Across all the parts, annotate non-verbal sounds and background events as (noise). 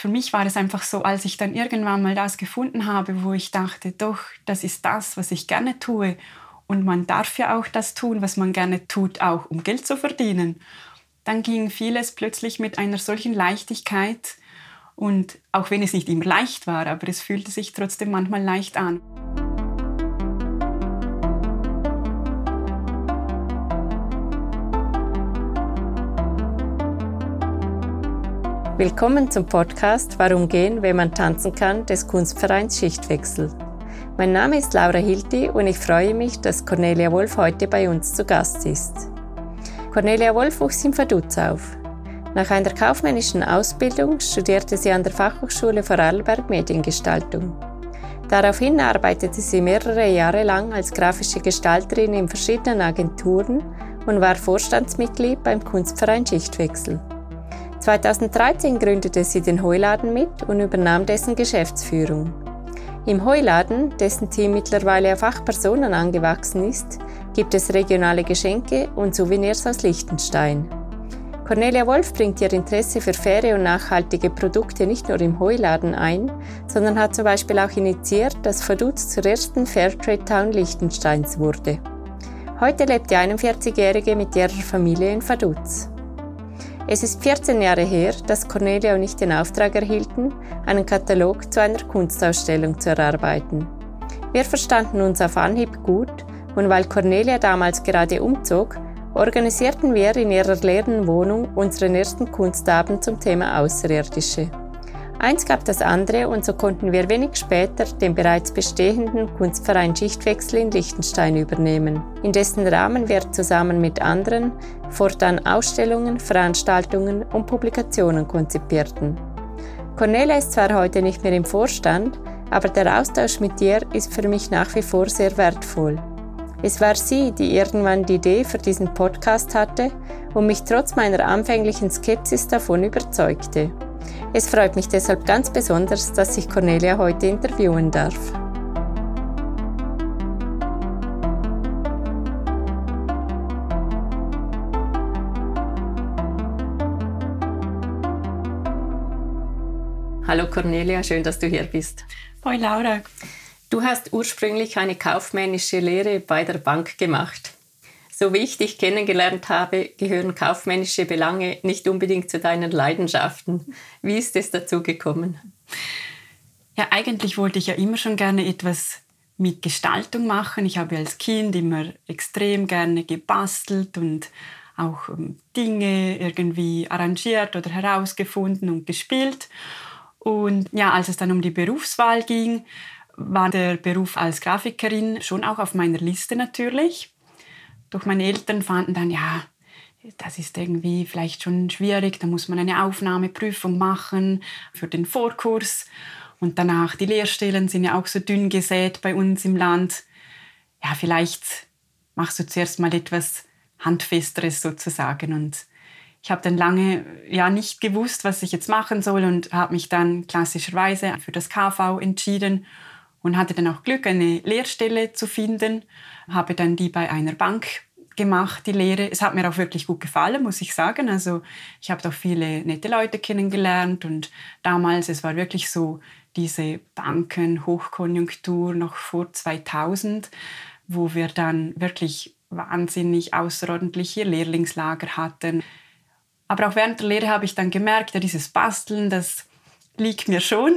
für mich war es einfach so, als ich dann irgendwann mal das gefunden habe, wo ich dachte, doch, das ist das, was ich gerne tue. Und man darf ja auch das tun, was man gerne tut, auch um Geld zu verdienen. Dann ging vieles plötzlich mit einer solchen Leichtigkeit. Und auch wenn es nicht immer leicht war, aber es fühlte sich trotzdem manchmal leicht an. Willkommen zum Podcast Warum gehen, wenn man tanzen kann des Kunstvereins Schichtwechsel. Mein Name ist Laura Hilti und ich freue mich, dass Cornelia Wolf heute bei uns zu Gast ist. Cornelia Wolf wuchs in Vaduz auf. Nach einer kaufmännischen Ausbildung studierte sie an der Fachhochschule Vorarlberg Mediengestaltung. Daraufhin arbeitete sie mehrere Jahre lang als grafische Gestalterin in verschiedenen Agenturen und war Vorstandsmitglied beim Kunstverein Schichtwechsel. 2013 gründete sie den Heuladen mit und übernahm dessen Geschäftsführung. Im Heuladen, dessen Team mittlerweile auf acht Personen angewachsen ist, gibt es regionale Geschenke und Souvenirs aus Liechtenstein. Cornelia Wolf bringt ihr Interesse für faire und nachhaltige Produkte nicht nur im Heuladen ein, sondern hat zum Beispiel auch initiiert, dass Vaduz zur ersten Fairtrade Town Liechtensteins wurde. Heute lebt die 41-Jährige mit ihrer Familie in Vaduz. Es ist 14 Jahre her, dass Cornelia und ich den Auftrag erhielten, einen Katalog zu einer Kunstausstellung zu erarbeiten. Wir verstanden uns auf Anhieb gut und weil Cornelia damals gerade umzog, organisierten wir in ihrer leeren Wohnung unseren ersten Kunstabend zum Thema Außerirdische. Eins gab das andere und so konnten wir wenig später den bereits bestehenden Kunstverein Schichtwechsel in Liechtenstein übernehmen, in dessen Rahmen wir zusammen mit anderen fortan Ausstellungen, Veranstaltungen und Publikationen konzipierten. Cornelia ist zwar heute nicht mehr im Vorstand, aber der Austausch mit ihr ist für mich nach wie vor sehr wertvoll. Es war sie, die irgendwann die Idee für diesen Podcast hatte und mich trotz meiner anfänglichen Skepsis davon überzeugte. Es freut mich deshalb ganz besonders, dass ich Cornelia heute interviewen darf. Hallo Cornelia, schön, dass du hier bist. Hoi Laura. Du hast ursprünglich eine kaufmännische Lehre bei der Bank gemacht. So wie ich dich kennengelernt habe, gehören kaufmännische Belange nicht unbedingt zu deinen Leidenschaften. Wie ist es dazu gekommen? Ja, eigentlich wollte ich ja immer schon gerne etwas mit Gestaltung machen. Ich habe als Kind immer extrem gerne gebastelt und auch ähm, Dinge irgendwie arrangiert oder herausgefunden und gespielt. Und ja, als es dann um die Berufswahl ging, war der Beruf als Grafikerin schon auch auf meiner Liste natürlich. Doch meine Eltern fanden dann, ja, das ist irgendwie vielleicht schon schwierig, da muss man eine Aufnahmeprüfung machen für den Vorkurs. Und danach, die Lehrstellen sind ja auch so dünn gesät bei uns im Land. Ja, vielleicht machst du zuerst mal etwas Handfesteres sozusagen. Und ich habe dann lange ja nicht gewusst, was ich jetzt machen soll und habe mich dann klassischerweise für das KV entschieden und hatte dann auch Glück, eine Lehrstelle zu finden. Habe dann die bei einer Bank gemacht, die Lehre. Es hat mir auch wirklich gut gefallen, muss ich sagen. Also ich habe auch viele nette Leute kennengelernt und damals, es war wirklich so diese Banken-Hochkonjunktur noch vor 2000, wo wir dann wirklich wahnsinnig außerordentliche Lehrlingslager hatten. Aber auch während der Lehre habe ich dann gemerkt, ja, dieses Basteln, das liegt mir schon.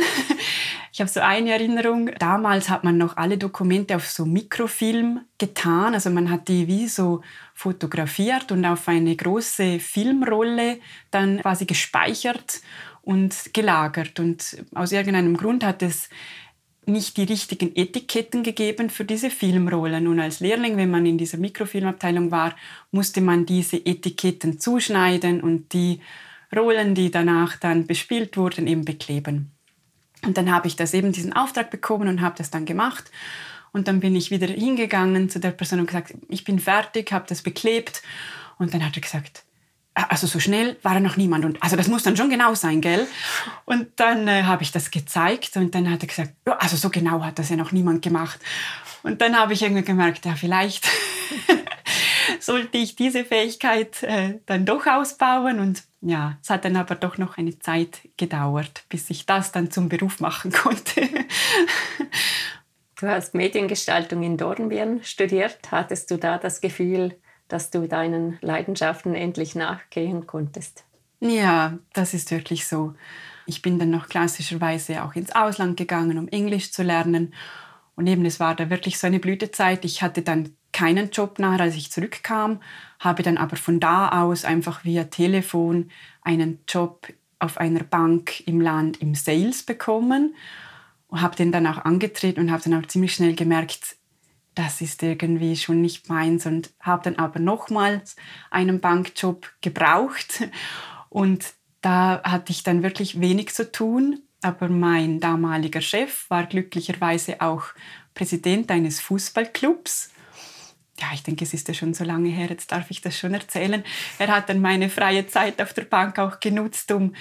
Ich habe so eine Erinnerung, damals hat man noch alle Dokumente auf so Mikrofilm getan. Also man hat die wie so fotografiert und auf eine große Filmrolle dann quasi gespeichert und gelagert. Und aus irgendeinem Grund hat es nicht die richtigen Etiketten gegeben für diese Filmrollen. Und als Lehrling, wenn man in dieser Mikrofilmabteilung war, musste man diese Etiketten zuschneiden und die Rollen, die danach dann bespielt wurden, eben bekleben. Und dann habe ich das eben diesen Auftrag bekommen und habe das dann gemacht. Und dann bin ich wieder hingegangen zu der Person und gesagt, ich bin fertig, habe das beklebt. Und dann hat er gesagt, ah, also so schnell war noch niemand. Und also das muss dann schon genau sein, gell? Und dann äh, habe ich das gezeigt und dann hat er gesagt, ja, also so genau hat das ja noch niemand gemacht. Und dann habe ich irgendwie gemerkt, ja, vielleicht sollte ich diese Fähigkeit äh, dann doch ausbauen. Und ja, es hat dann aber doch noch eine Zeit gedauert, bis ich das dann zum Beruf machen (laughs) konnte. Du hast Mediengestaltung in Dornbirn studiert. Hattest du da das Gefühl, dass du deinen Leidenschaften endlich nachgehen konntest? Ja, das ist wirklich so. Ich bin dann noch klassischerweise auch ins Ausland gegangen, um Englisch zu lernen. Und eben, es war da wirklich so eine Blütezeit. Ich hatte dann keinen Job nach, als ich zurückkam, habe dann aber von da aus einfach via Telefon einen Job auf einer Bank im Land im Sales bekommen und habe den dann auch angetreten und habe dann auch ziemlich schnell gemerkt, das ist irgendwie schon nicht meins und habe dann aber nochmals einen Bankjob gebraucht. Und da hatte ich dann wirklich wenig zu tun, aber mein damaliger Chef war glücklicherweise auch Präsident eines Fußballclubs ja, ich denke, es ist ja schon so lange her, jetzt darf ich das schon erzählen. Er hat dann meine freie Zeit auf der Bank auch genutzt, um,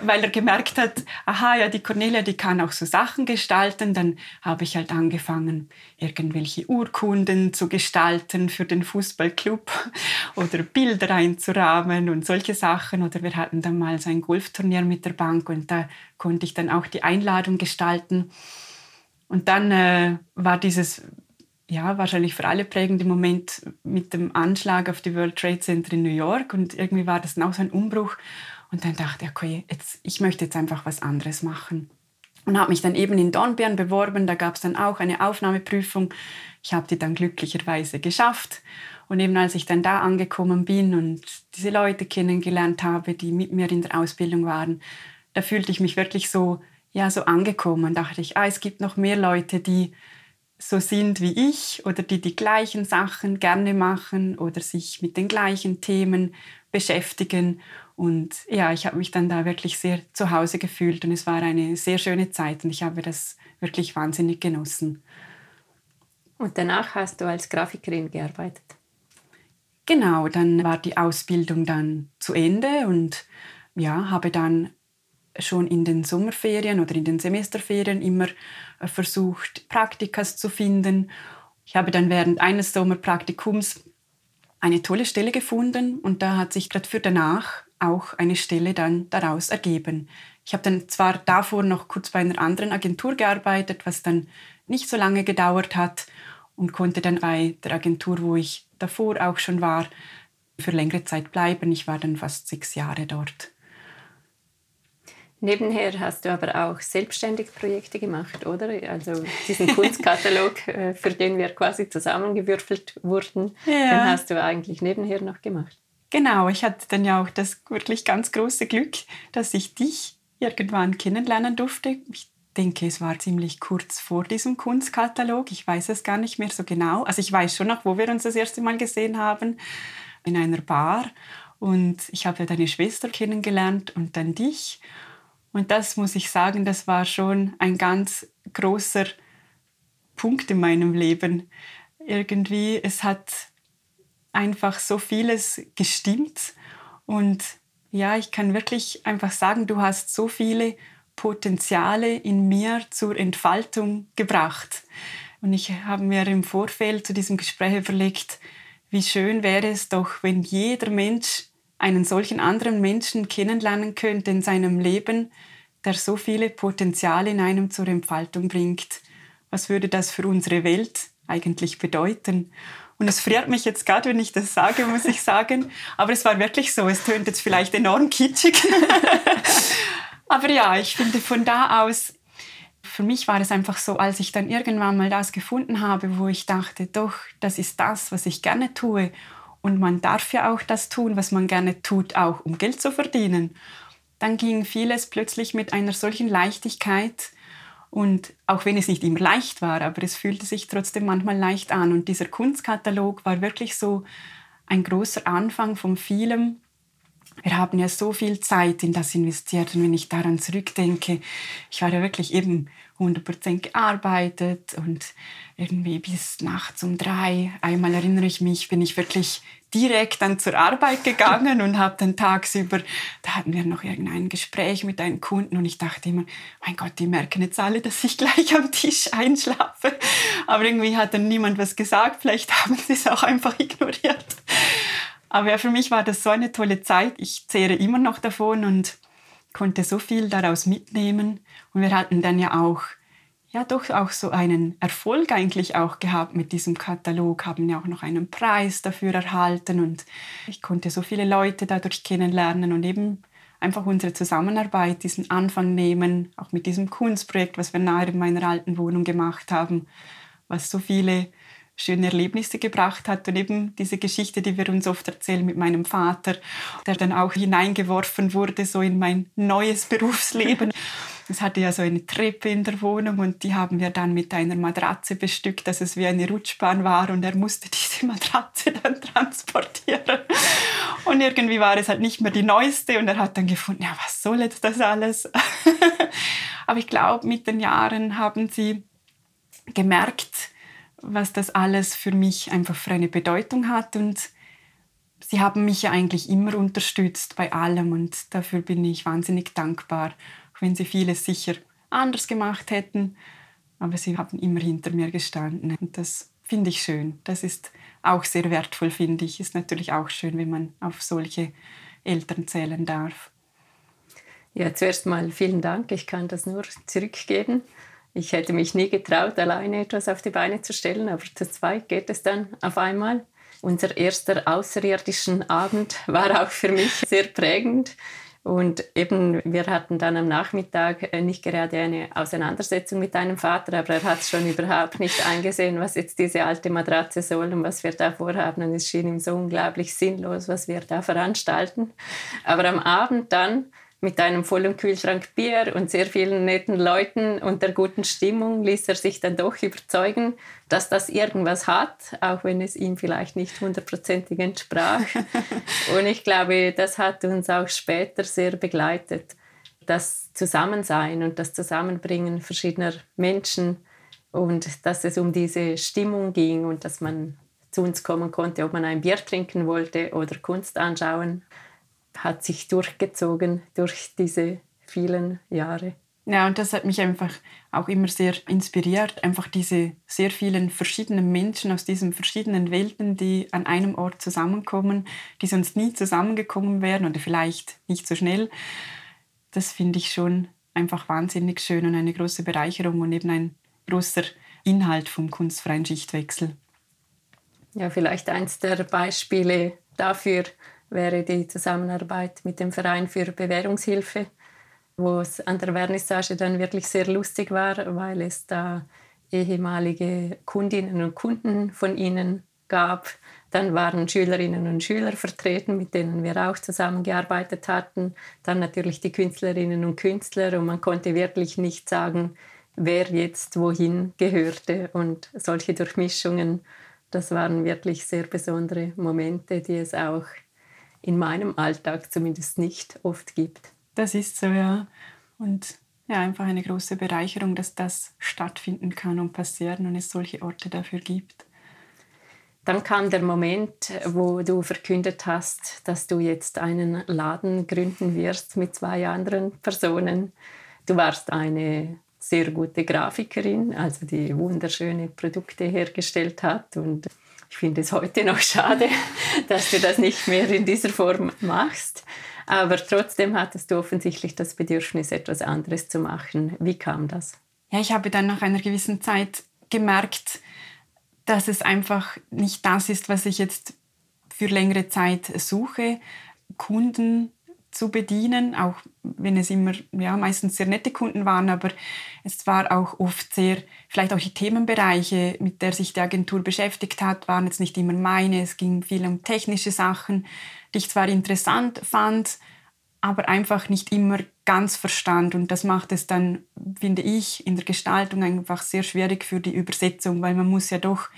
weil er gemerkt hat, aha, ja, die Cornelia, die kann auch so Sachen gestalten. Dann habe ich halt angefangen, irgendwelche Urkunden zu gestalten für den Fußballclub (laughs) oder Bilder einzurahmen und solche Sachen. Oder wir hatten dann mal so ein Golfturnier mit der Bank und da konnte ich dann auch die Einladung gestalten. Und dann äh, war dieses ja, wahrscheinlich für alle prägende Moment mit dem Anschlag auf die World Trade Center in New York. Und irgendwie war das dann auch so ein Umbruch. Und dann dachte ich, okay, jetzt, ich möchte jetzt einfach was anderes machen. Und habe mich dann eben in Dornbirn beworben. Da gab es dann auch eine Aufnahmeprüfung. Ich habe die dann glücklicherweise geschafft. Und eben als ich dann da angekommen bin und diese Leute kennengelernt habe, die mit mir in der Ausbildung waren, da fühlte ich mich wirklich so, ja, so angekommen. Und dachte ich, ah, es gibt noch mehr Leute, die so sind wie ich oder die die gleichen Sachen gerne machen oder sich mit den gleichen Themen beschäftigen. Und ja, ich habe mich dann da wirklich sehr zu Hause gefühlt und es war eine sehr schöne Zeit und ich habe das wirklich wahnsinnig genossen. Und danach hast du als Grafikerin gearbeitet? Genau, dann war die Ausbildung dann zu Ende und ja, habe dann schon in den Sommerferien oder in den Semesterferien immer äh, versucht, Praktikas zu finden. Ich habe dann während eines Sommerpraktikums eine tolle Stelle gefunden und da hat sich gerade für danach auch eine Stelle dann daraus ergeben. Ich habe dann zwar davor noch kurz bei einer anderen Agentur gearbeitet, was dann nicht so lange gedauert hat und konnte dann bei der Agentur, wo ich davor auch schon war, für längere Zeit bleiben. Ich war dann fast sechs Jahre dort. Nebenher hast du aber auch selbstständig Projekte gemacht, oder? Also diesen Kunstkatalog, (laughs) äh, für den wir quasi zusammengewürfelt wurden, ja. den hast du eigentlich nebenher noch gemacht. Genau, ich hatte dann ja auch das wirklich ganz große Glück, dass ich dich irgendwann kennenlernen durfte. Ich denke, es war ziemlich kurz vor diesem Kunstkatalog. Ich weiß es gar nicht mehr so genau. Also ich weiß schon noch, wo wir uns das erste Mal gesehen haben, in einer Bar. Und ich habe deine Schwester kennengelernt und dann dich. Und das muss ich sagen, das war schon ein ganz großer Punkt in meinem Leben. Irgendwie, es hat einfach so vieles gestimmt. Und ja, ich kann wirklich einfach sagen, du hast so viele Potenziale in mir zur Entfaltung gebracht. Und ich habe mir im Vorfeld zu diesem Gespräch überlegt, wie schön wäre es doch, wenn jeder Mensch einen solchen anderen Menschen kennenlernen könnte in seinem Leben, der so viele Potenziale in einem zur Entfaltung bringt. Was würde das für unsere Welt eigentlich bedeuten? Und es friert mich jetzt gerade, wenn ich das sage, muss ich sagen. Aber es war wirklich so. Es tönt jetzt vielleicht enorm kitschig. (laughs) Aber ja, ich finde von da aus, für mich war es einfach so, als ich dann irgendwann mal das gefunden habe, wo ich dachte, doch, das ist das, was ich gerne tue und man darf ja auch das tun, was man gerne tut, auch um Geld zu verdienen. Dann ging vieles plötzlich mit einer solchen Leichtigkeit. Und auch wenn es nicht immer leicht war, aber es fühlte sich trotzdem manchmal leicht an. Und dieser Kunstkatalog war wirklich so ein großer Anfang von vielem, wir haben ja so viel Zeit in das investiert. Und wenn ich daran zurückdenke, ich war ja wirklich eben 100% gearbeitet und irgendwie bis nachts um drei. Einmal erinnere ich mich, bin ich wirklich direkt dann zur Arbeit gegangen und habe dann tagsüber, da hatten wir noch irgendein Gespräch mit einem Kunden und ich dachte immer, mein Gott, die merken jetzt alle, dass ich gleich am Tisch einschlafe. Aber irgendwie hat dann niemand was gesagt, vielleicht haben sie es auch einfach ignoriert. Aber ja, für mich war das so eine tolle Zeit. Ich zehre immer noch davon und konnte so viel daraus mitnehmen. Und wir hatten dann ja auch, ja doch auch so einen Erfolg eigentlich auch gehabt mit diesem Katalog, haben ja auch noch einen Preis dafür erhalten und ich konnte so viele Leute dadurch kennenlernen und eben einfach unsere Zusammenarbeit, diesen Anfang nehmen, auch mit diesem Kunstprojekt, was wir nahe in meiner alten Wohnung gemacht haben, was so viele schöne Erlebnisse gebracht hat und eben diese Geschichte, die wir uns oft erzählen mit meinem Vater, der dann auch hineingeworfen wurde so in mein neues Berufsleben. (laughs) Es hatte ja so eine Treppe in der Wohnung und die haben wir dann mit einer Matratze bestückt, dass es wie eine Rutschbahn war und er musste (laughs) diese Matratze dann transportieren. Und irgendwie war es halt nicht mehr die neueste und er hat dann gefunden, ja, was soll jetzt das alles? (laughs) Aber ich glaube, mit den Jahren haben sie gemerkt, was das alles für mich einfach für eine Bedeutung hat. Und sie haben mich ja eigentlich immer unterstützt bei allem und dafür bin ich wahnsinnig dankbar, auch wenn sie vieles sicher anders gemacht hätten. Aber sie haben immer hinter mir gestanden und das finde ich schön. Das ist auch sehr wertvoll, finde ich. Ist natürlich auch schön, wenn man auf solche Eltern zählen darf. Ja, zuerst mal vielen Dank. Ich kann das nur zurückgeben. Ich hätte mich nie getraut, alleine etwas auf die Beine zu stellen, aber zu zweit geht es dann auf einmal. Unser erster außerirdischen Abend war auch für mich sehr prägend. Und eben, wir hatten dann am Nachmittag äh, nicht gerade eine Auseinandersetzung mit deinem Vater, aber er hat schon überhaupt nicht eingesehen, was jetzt diese alte Matratze soll und was wir da vorhaben. Und es schien ihm so unglaublich sinnlos, was wir da veranstalten. Aber am Abend dann mit einem vollen Kühlschrank Bier und sehr vielen netten Leuten und der guten Stimmung ließ er sich dann doch überzeugen, dass das irgendwas hat, auch wenn es ihm vielleicht nicht hundertprozentig entsprach. (laughs) und ich glaube, das hat uns auch später sehr begleitet. Das Zusammensein und das Zusammenbringen verschiedener Menschen und dass es um diese Stimmung ging und dass man zu uns kommen konnte, ob man ein Bier trinken wollte oder Kunst anschauen hat sich durchgezogen durch diese vielen Jahre. Ja, und das hat mich einfach auch immer sehr inspiriert, einfach diese sehr vielen verschiedenen Menschen aus diesen verschiedenen Welten, die an einem Ort zusammenkommen, die sonst nie zusammengekommen wären oder vielleicht nicht so schnell. Das finde ich schon einfach wahnsinnig schön und eine große Bereicherung und eben ein großer Inhalt vom kunstfreien Schichtwechsel. Ja, vielleicht eins der Beispiele dafür, wäre die Zusammenarbeit mit dem Verein für Bewährungshilfe, wo es an der Vernissage dann wirklich sehr lustig war, weil es da ehemalige Kundinnen und Kunden von ihnen gab. Dann waren Schülerinnen und Schüler vertreten, mit denen wir auch zusammengearbeitet hatten. Dann natürlich die Künstlerinnen und Künstler und man konnte wirklich nicht sagen, wer jetzt wohin gehörte. Und solche Durchmischungen, das waren wirklich sehr besondere Momente, die es auch in meinem Alltag zumindest nicht oft gibt. Das ist so, ja. Und ja, einfach eine große Bereicherung, dass das stattfinden kann und passieren und es solche Orte dafür gibt. Dann kam der Moment, wo du verkündet hast, dass du jetzt einen Laden gründen wirst mit zwei anderen Personen. Du warst eine sehr gute Grafikerin, also die wunderschöne Produkte hergestellt hat und ich finde es heute noch schade, (laughs) dass du das nicht mehr in dieser Form machst. Aber trotzdem hattest du offensichtlich das Bedürfnis, etwas anderes zu machen. Wie kam das? Ja, ich habe dann nach einer gewissen Zeit gemerkt, dass es einfach nicht das ist, was ich jetzt für längere Zeit suche. Kunden zu bedienen, auch wenn es immer ja, meistens sehr nette Kunden waren, aber es war auch oft sehr, vielleicht auch die Themenbereiche, mit der sich die Agentur beschäftigt hat, waren jetzt nicht immer meine. Es ging viel um technische Sachen, die ich zwar interessant fand, aber einfach nicht immer ganz verstand. Und das macht es dann, finde ich, in der Gestaltung einfach sehr schwierig für die Übersetzung, weil man muss ja doch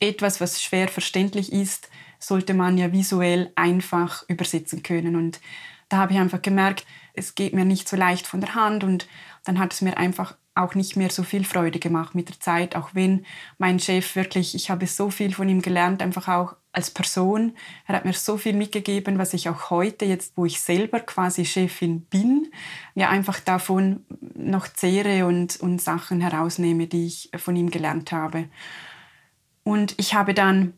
etwas, was schwer verständlich ist, sollte man ja visuell einfach übersetzen können. Und da habe ich einfach gemerkt, es geht mir nicht so leicht von der Hand und dann hat es mir einfach auch nicht mehr so viel Freude gemacht mit der Zeit, auch wenn mein Chef wirklich, ich habe so viel von ihm gelernt, einfach auch als Person. Er hat mir so viel mitgegeben, was ich auch heute, jetzt wo ich selber quasi Chefin bin, ja einfach davon noch zehre und, und Sachen herausnehme, die ich von ihm gelernt habe. Und ich habe dann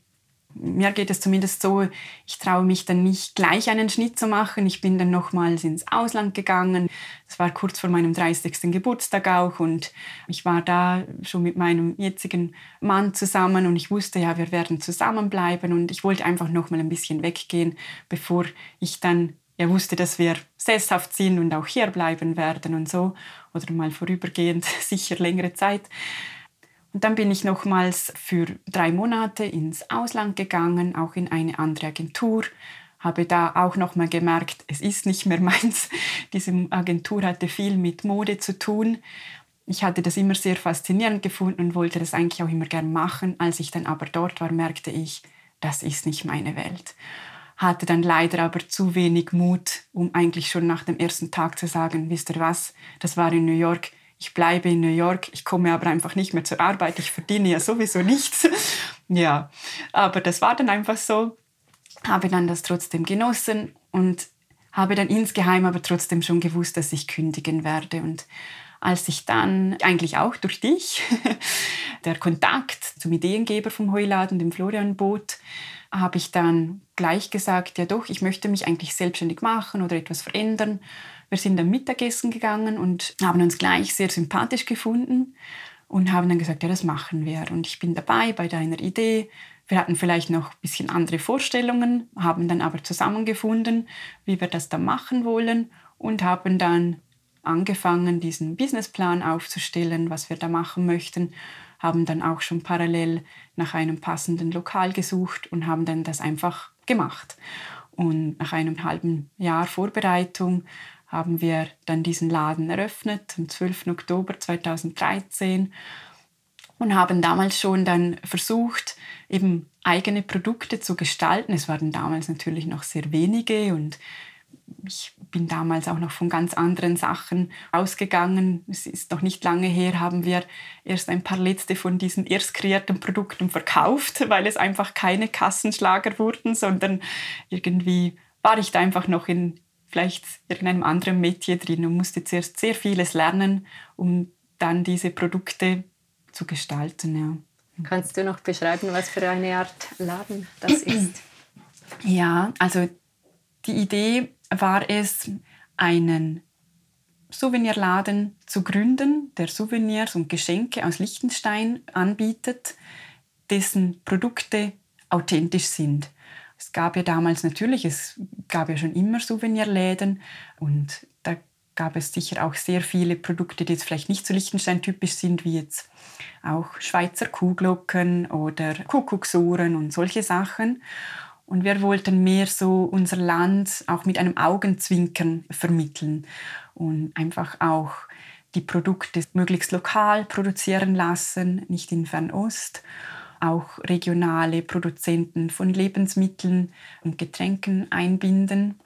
mir geht es zumindest so, ich traue mich dann nicht gleich einen Schnitt zu machen. Ich bin dann nochmals ins Ausland gegangen. Das war kurz vor meinem 30. Geburtstag auch und ich war da schon mit meinem jetzigen Mann zusammen und ich wusste ja, wir werden zusammenbleiben und ich wollte einfach nochmal ein bisschen weggehen, bevor ich dann ja wusste, dass wir sesshaft sind und auch hier bleiben werden und so oder mal vorübergehend (laughs) sicher längere Zeit. Dann bin ich nochmals für drei Monate ins Ausland gegangen, auch in eine andere Agentur. Habe da auch nochmal gemerkt, es ist nicht mehr (laughs) meins. Diese Agentur hatte viel mit Mode zu tun. Ich hatte das immer sehr faszinierend gefunden und wollte das eigentlich auch immer gern machen. Als ich dann aber dort war, merkte ich, das ist nicht meine Welt. Hatte dann leider aber zu wenig Mut, um eigentlich schon nach dem ersten Tag zu sagen, wisst ihr was, das war in New York, ich bleibe in New York, ich komme aber einfach nicht mehr zur Arbeit, ich verdiene ja sowieso nichts. (laughs) ja, aber das war dann einfach so, habe dann das trotzdem genossen und habe dann insgeheim aber trotzdem schon gewusst, dass ich kündigen werde. Und als ich dann, eigentlich auch durch dich, (laughs) der Kontakt zum Ideengeber vom Heuladen, dem Florian Boot, habe ich dann gleich gesagt, ja doch, ich möchte mich eigentlich selbstständig machen oder etwas verändern. Wir sind dann Mittagessen gegangen und haben uns gleich sehr sympathisch gefunden und haben dann gesagt, ja, das machen wir. Und ich bin dabei bei deiner Idee. Wir hatten vielleicht noch ein bisschen andere Vorstellungen, haben dann aber zusammengefunden, wie wir das dann machen wollen und haben dann angefangen, diesen Businessplan aufzustellen, was wir da machen möchten, haben dann auch schon parallel nach einem passenden Lokal gesucht und haben dann das einfach gemacht. Und nach einem halben Jahr Vorbereitung haben wir dann diesen Laden eröffnet, am 12. Oktober 2013 und haben damals schon dann versucht, eben eigene Produkte zu gestalten. Es waren damals natürlich noch sehr wenige und ich bin damals auch noch von ganz anderen Sachen ausgegangen. Es ist noch nicht lange her, haben wir erst ein paar letzte von diesen erst kreierten Produkten verkauft, (laughs) weil es einfach keine Kassenschlager wurden, sondern irgendwie war ich da einfach noch in vielleicht irgendeinem anderen Metier drin und musste zuerst sehr vieles lernen, um dann diese Produkte zu gestalten. Ja. Kannst du noch beschreiben, was für eine Art Laden das (clears throat) ist? Ja, also die Idee war es, einen Souvenirladen zu gründen, der Souvenirs und Geschenke aus Liechtenstein anbietet, dessen Produkte authentisch sind. Es gab ja damals natürlich, es gab ja schon immer Souvenirläden und da gab es sicher auch sehr viele Produkte, die jetzt vielleicht nicht so Liechtenstein-typisch sind, wie jetzt auch Schweizer Kuhglocken oder Kuckucksuhren und solche Sachen. Und wir wollten mehr so unser Land auch mit einem Augenzwinkern vermitteln und einfach auch die Produkte möglichst lokal produzieren lassen, nicht in Fernost auch regionale Produzenten von Lebensmitteln und Getränken einbinden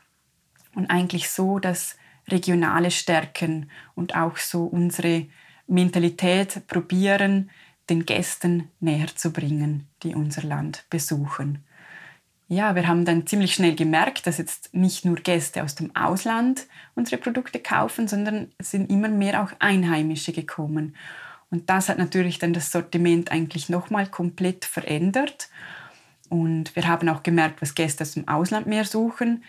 und eigentlich so das Regionale stärken und auch so unsere Mentalität probieren, den Gästen näher zu bringen, die unser Land besuchen. Ja, wir haben dann ziemlich schnell gemerkt, dass jetzt nicht nur Gäste aus dem Ausland unsere Produkte kaufen, sondern es sind immer mehr auch Einheimische gekommen. Und das hat natürlich dann das Sortiment eigentlich nochmal komplett verändert. Und wir haben auch gemerkt, was Gäste aus dem Ausland mehr suchen.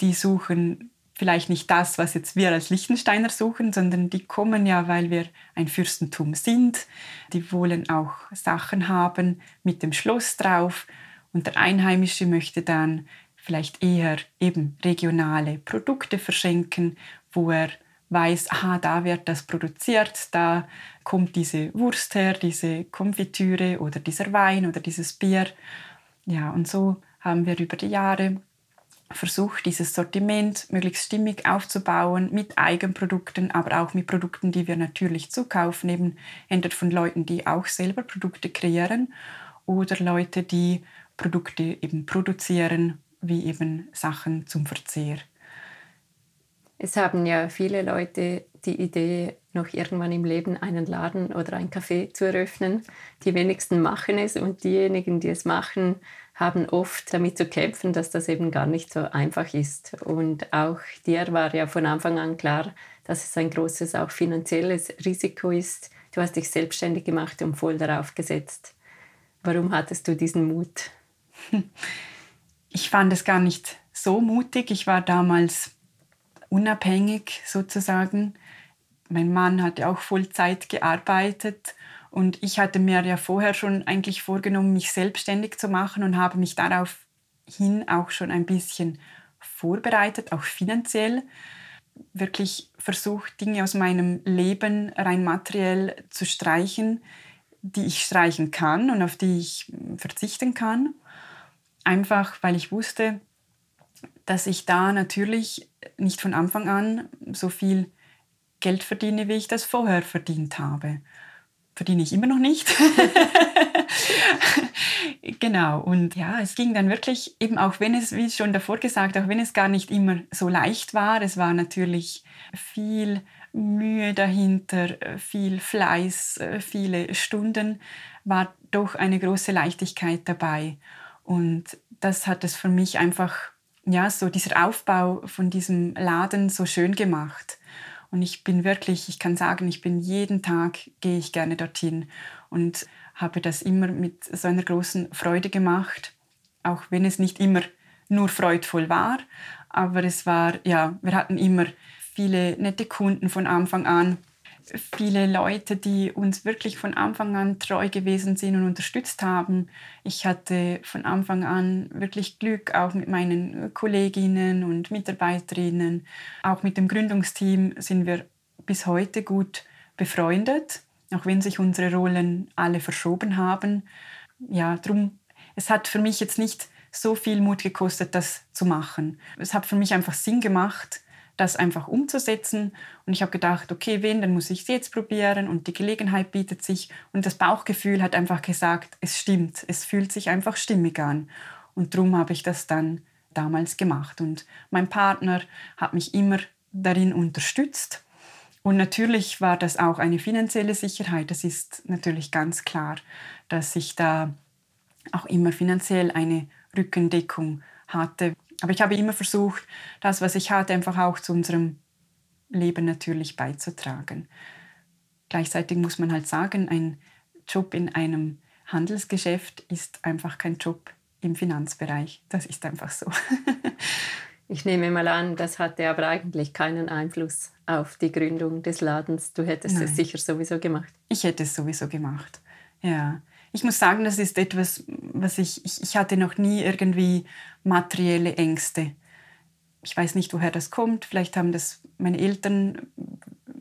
Die suchen vielleicht nicht das, was jetzt wir als Liechtensteiner suchen, sondern die kommen ja, weil wir ein Fürstentum sind. Die wollen auch Sachen haben mit dem Schloss drauf. Und der Einheimische möchte dann vielleicht eher eben regionale Produkte verschenken, wo er weiß, aha, da wird das produziert, da kommt diese Wurst her, diese Konfitüre oder dieser Wein oder dieses Bier. Ja, und so haben wir über die Jahre versucht, dieses Sortiment möglichst stimmig aufzubauen mit Eigenprodukten, aber auch mit Produkten, die wir natürlich zukaufen, eben entweder von Leuten, die auch selber Produkte kreieren oder Leute, die Produkte eben produzieren, wie eben Sachen zum Verzehr. Es haben ja viele Leute die Idee, noch irgendwann im Leben einen Laden oder ein Café zu eröffnen. Die wenigsten machen es und diejenigen, die es machen, haben oft damit zu kämpfen, dass das eben gar nicht so einfach ist. Und auch dir war ja von Anfang an klar, dass es ein großes auch finanzielles Risiko ist. Du hast dich selbstständig gemacht und voll darauf gesetzt. Warum hattest du diesen Mut? (laughs) Ich fand es gar nicht so mutig. Ich war damals unabhängig sozusagen. Mein Mann hatte auch Vollzeit gearbeitet und ich hatte mir ja vorher schon eigentlich vorgenommen, mich selbstständig zu machen und habe mich daraufhin auch schon ein bisschen vorbereitet, auch finanziell. Wirklich versucht, Dinge aus meinem Leben rein materiell zu streichen, die ich streichen kann und auf die ich verzichten kann. Einfach weil ich wusste, dass ich da natürlich nicht von Anfang an so viel Geld verdiene, wie ich das vorher verdient habe. Verdiene ich immer noch nicht. (laughs) genau. Und ja, es ging dann wirklich, eben auch wenn es, wie schon davor gesagt, auch wenn es gar nicht immer so leicht war, es war natürlich viel Mühe dahinter, viel Fleiß, viele Stunden, war doch eine große Leichtigkeit dabei. Und das hat es für mich einfach, ja, so dieser Aufbau von diesem Laden so schön gemacht. Und ich bin wirklich, ich kann sagen, ich bin jeden Tag, gehe ich gerne dorthin und habe das immer mit so einer großen Freude gemacht, auch wenn es nicht immer nur freudvoll war. Aber es war, ja, wir hatten immer viele nette Kunden von Anfang an viele Leute, die uns wirklich von Anfang an treu gewesen sind und unterstützt haben. Ich hatte von Anfang an wirklich Glück, auch mit meinen Kolleginnen und Mitarbeiterinnen. Auch mit dem Gründungsteam sind wir bis heute gut befreundet, auch wenn sich unsere Rollen alle verschoben haben. Ja, drum, es hat für mich jetzt nicht so viel Mut gekostet, das zu machen. Es hat für mich einfach Sinn gemacht, das einfach umzusetzen. Und ich habe gedacht, okay, wen, dann muss ich es jetzt probieren und die Gelegenheit bietet sich. Und das Bauchgefühl hat einfach gesagt, es stimmt, es fühlt sich einfach stimmig an. Und darum habe ich das dann damals gemacht. Und mein Partner hat mich immer darin unterstützt. Und natürlich war das auch eine finanzielle Sicherheit. Das ist natürlich ganz klar, dass ich da auch immer finanziell eine Rückendeckung hatte. Aber ich habe immer versucht, das, was ich hatte, einfach auch zu unserem Leben natürlich beizutragen. Gleichzeitig muss man halt sagen, ein Job in einem Handelsgeschäft ist einfach kein Job im Finanzbereich. Das ist einfach so. (laughs) ich nehme mal an, das hatte aber eigentlich keinen Einfluss auf die Gründung des Ladens. Du hättest Nein. es sicher sowieso gemacht. Ich hätte es sowieso gemacht. Ja ich muss sagen, das ist etwas, was ich, ich, ich hatte noch nie irgendwie materielle Ängste. Ich weiß nicht, woher das kommt. Vielleicht haben das meine Eltern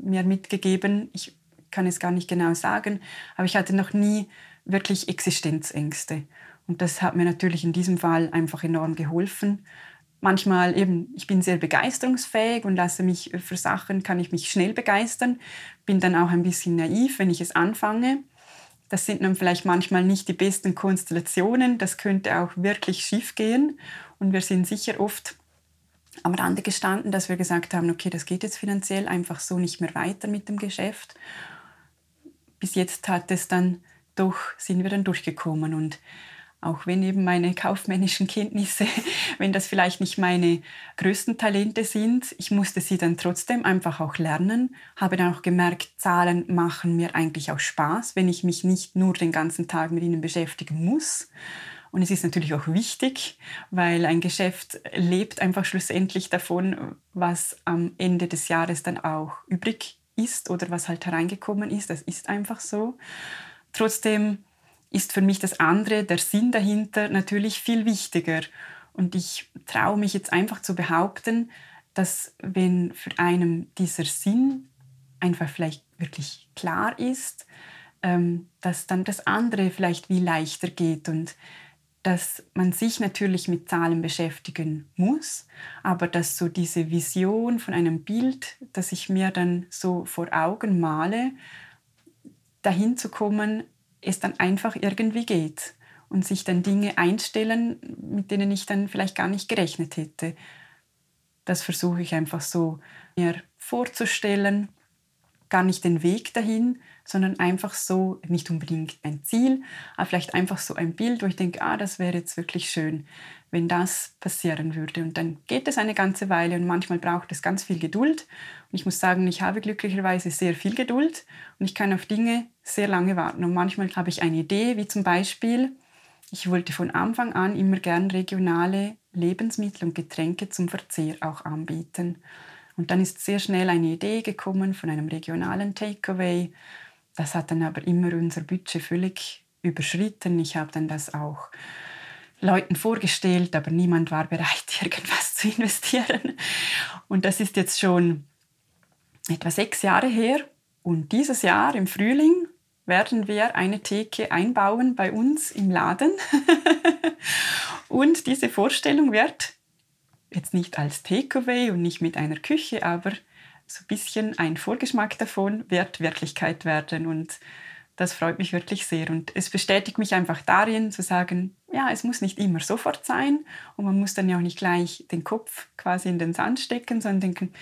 mir mitgegeben. Ich kann es gar nicht genau sagen. Aber ich hatte noch nie wirklich Existenzängste. Und das hat mir natürlich in diesem Fall einfach enorm geholfen. Manchmal eben, ich bin sehr begeisterungsfähig und lasse mich für Sachen, kann ich mich schnell begeistern. Bin dann auch ein bisschen naiv, wenn ich es anfange. Das sind dann vielleicht manchmal nicht die besten Konstellationen. Das könnte auch wirklich schief gehen. Und wir sind sicher oft am Rande gestanden, dass wir gesagt haben, okay, das geht jetzt finanziell einfach so nicht mehr weiter mit dem Geschäft. Bis jetzt hat es dann doch, sind wir dann durchgekommen. Und auch wenn eben meine kaufmännischen Kenntnisse, (laughs) wenn das vielleicht nicht meine größten Talente sind, ich musste sie dann trotzdem einfach auch lernen, habe dann auch gemerkt, Zahlen machen mir eigentlich auch Spaß, wenn ich mich nicht nur den ganzen Tag mit ihnen beschäftigen muss. Und es ist natürlich auch wichtig, weil ein Geschäft lebt einfach schlussendlich davon, was am Ende des Jahres dann auch übrig ist oder was halt hereingekommen ist. Das ist einfach so. Trotzdem ist für mich das andere, der Sinn dahinter, natürlich viel wichtiger. Und ich traue mich jetzt einfach zu behaupten, dass wenn für einen dieser Sinn einfach vielleicht wirklich klar ist, ähm, dass dann das andere vielleicht wie leichter geht und dass man sich natürlich mit Zahlen beschäftigen muss, aber dass so diese Vision von einem Bild, das ich mir dann so vor Augen male, dahin zu kommen, es dann einfach irgendwie geht. und sich dann Dinge einstellen, mit denen ich dann vielleicht gar nicht gerechnet hätte. Das versuche ich einfach so mir vorzustellen, gar nicht den Weg dahin, sondern einfach so, nicht unbedingt ein Ziel, aber vielleicht einfach so ein Bild, wo ich denke, ah, das wäre jetzt wirklich schön, wenn das passieren würde. Und dann geht es eine ganze Weile und manchmal braucht es ganz viel Geduld. Und ich muss sagen, ich habe glücklicherweise sehr viel Geduld und ich kann auf Dinge sehr lange warten. Und manchmal habe ich eine Idee, wie zum Beispiel, ich wollte von Anfang an immer gern regionale Lebensmittel und Getränke zum Verzehr auch anbieten. Und dann ist sehr schnell eine Idee gekommen von einem regionalen Takeaway. Das hat dann aber immer unser Budget völlig überschritten. Ich habe dann das auch Leuten vorgestellt, aber niemand war bereit, (laughs) irgendwas zu investieren. Und das ist jetzt schon etwa sechs Jahre her. Und dieses Jahr im Frühling werden wir eine Theke einbauen bei uns im Laden. (laughs) und diese Vorstellung wird jetzt nicht als Takeaway und nicht mit einer Küche, aber so ein bisschen ein Vorgeschmack davon wird Wirklichkeit werden. Und das freut mich wirklich sehr. Und es bestätigt mich einfach darin zu sagen, ja, es muss nicht immer sofort sein und man muss dann ja auch nicht gleich den Kopf quasi in den Sand stecken, sondern denken,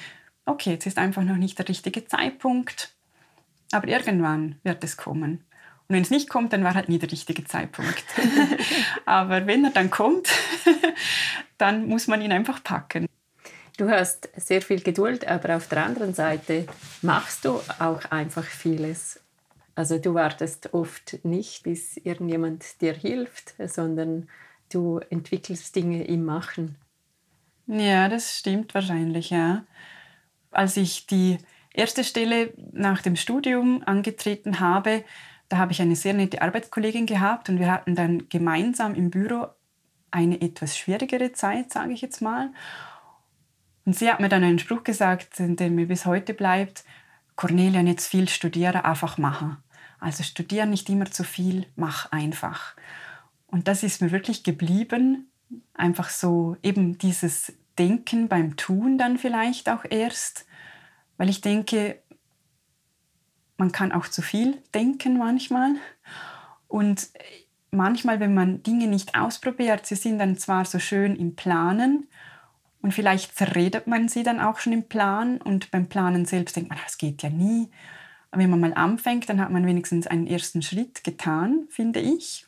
okay, jetzt ist einfach noch nicht der richtige Zeitpunkt aber irgendwann wird es kommen. Und wenn es nicht kommt, dann war halt nie der richtige Zeitpunkt. (laughs) (laughs) Aber wenn er dann kommt, (laughs) dann muss man ihn einfach packen. Du hast sehr viel Geduld, aber auf der anderen Seite machst du auch einfach vieles. Also du wartest oft nicht, bis irgendjemand dir hilft, sondern du entwickelst Dinge im Machen. Ja, das stimmt wahrscheinlich, ja. Als ich die erste Stelle nach dem Studium angetreten habe, da habe ich eine sehr nette Arbeitskollegin gehabt und wir hatten dann gemeinsam im Büro eine etwas schwierigere Zeit, sage ich jetzt mal. Und sie hat mir dann einen Spruch gesagt, der mir bis heute bleibt, Cornelia, jetzt viel studieren, einfach machen. Also studieren nicht immer zu viel, mach einfach. Und das ist mir wirklich geblieben, einfach so eben dieses Denken beim Tun dann vielleicht auch erst weil ich denke, man kann auch zu viel denken manchmal. Und manchmal, wenn man Dinge nicht ausprobiert, sie sind dann zwar so schön im Planen und vielleicht zerredet man sie dann auch schon im Plan und beim Planen selbst denkt man, das geht ja nie. Aber wenn man mal anfängt, dann hat man wenigstens einen ersten Schritt getan, finde ich.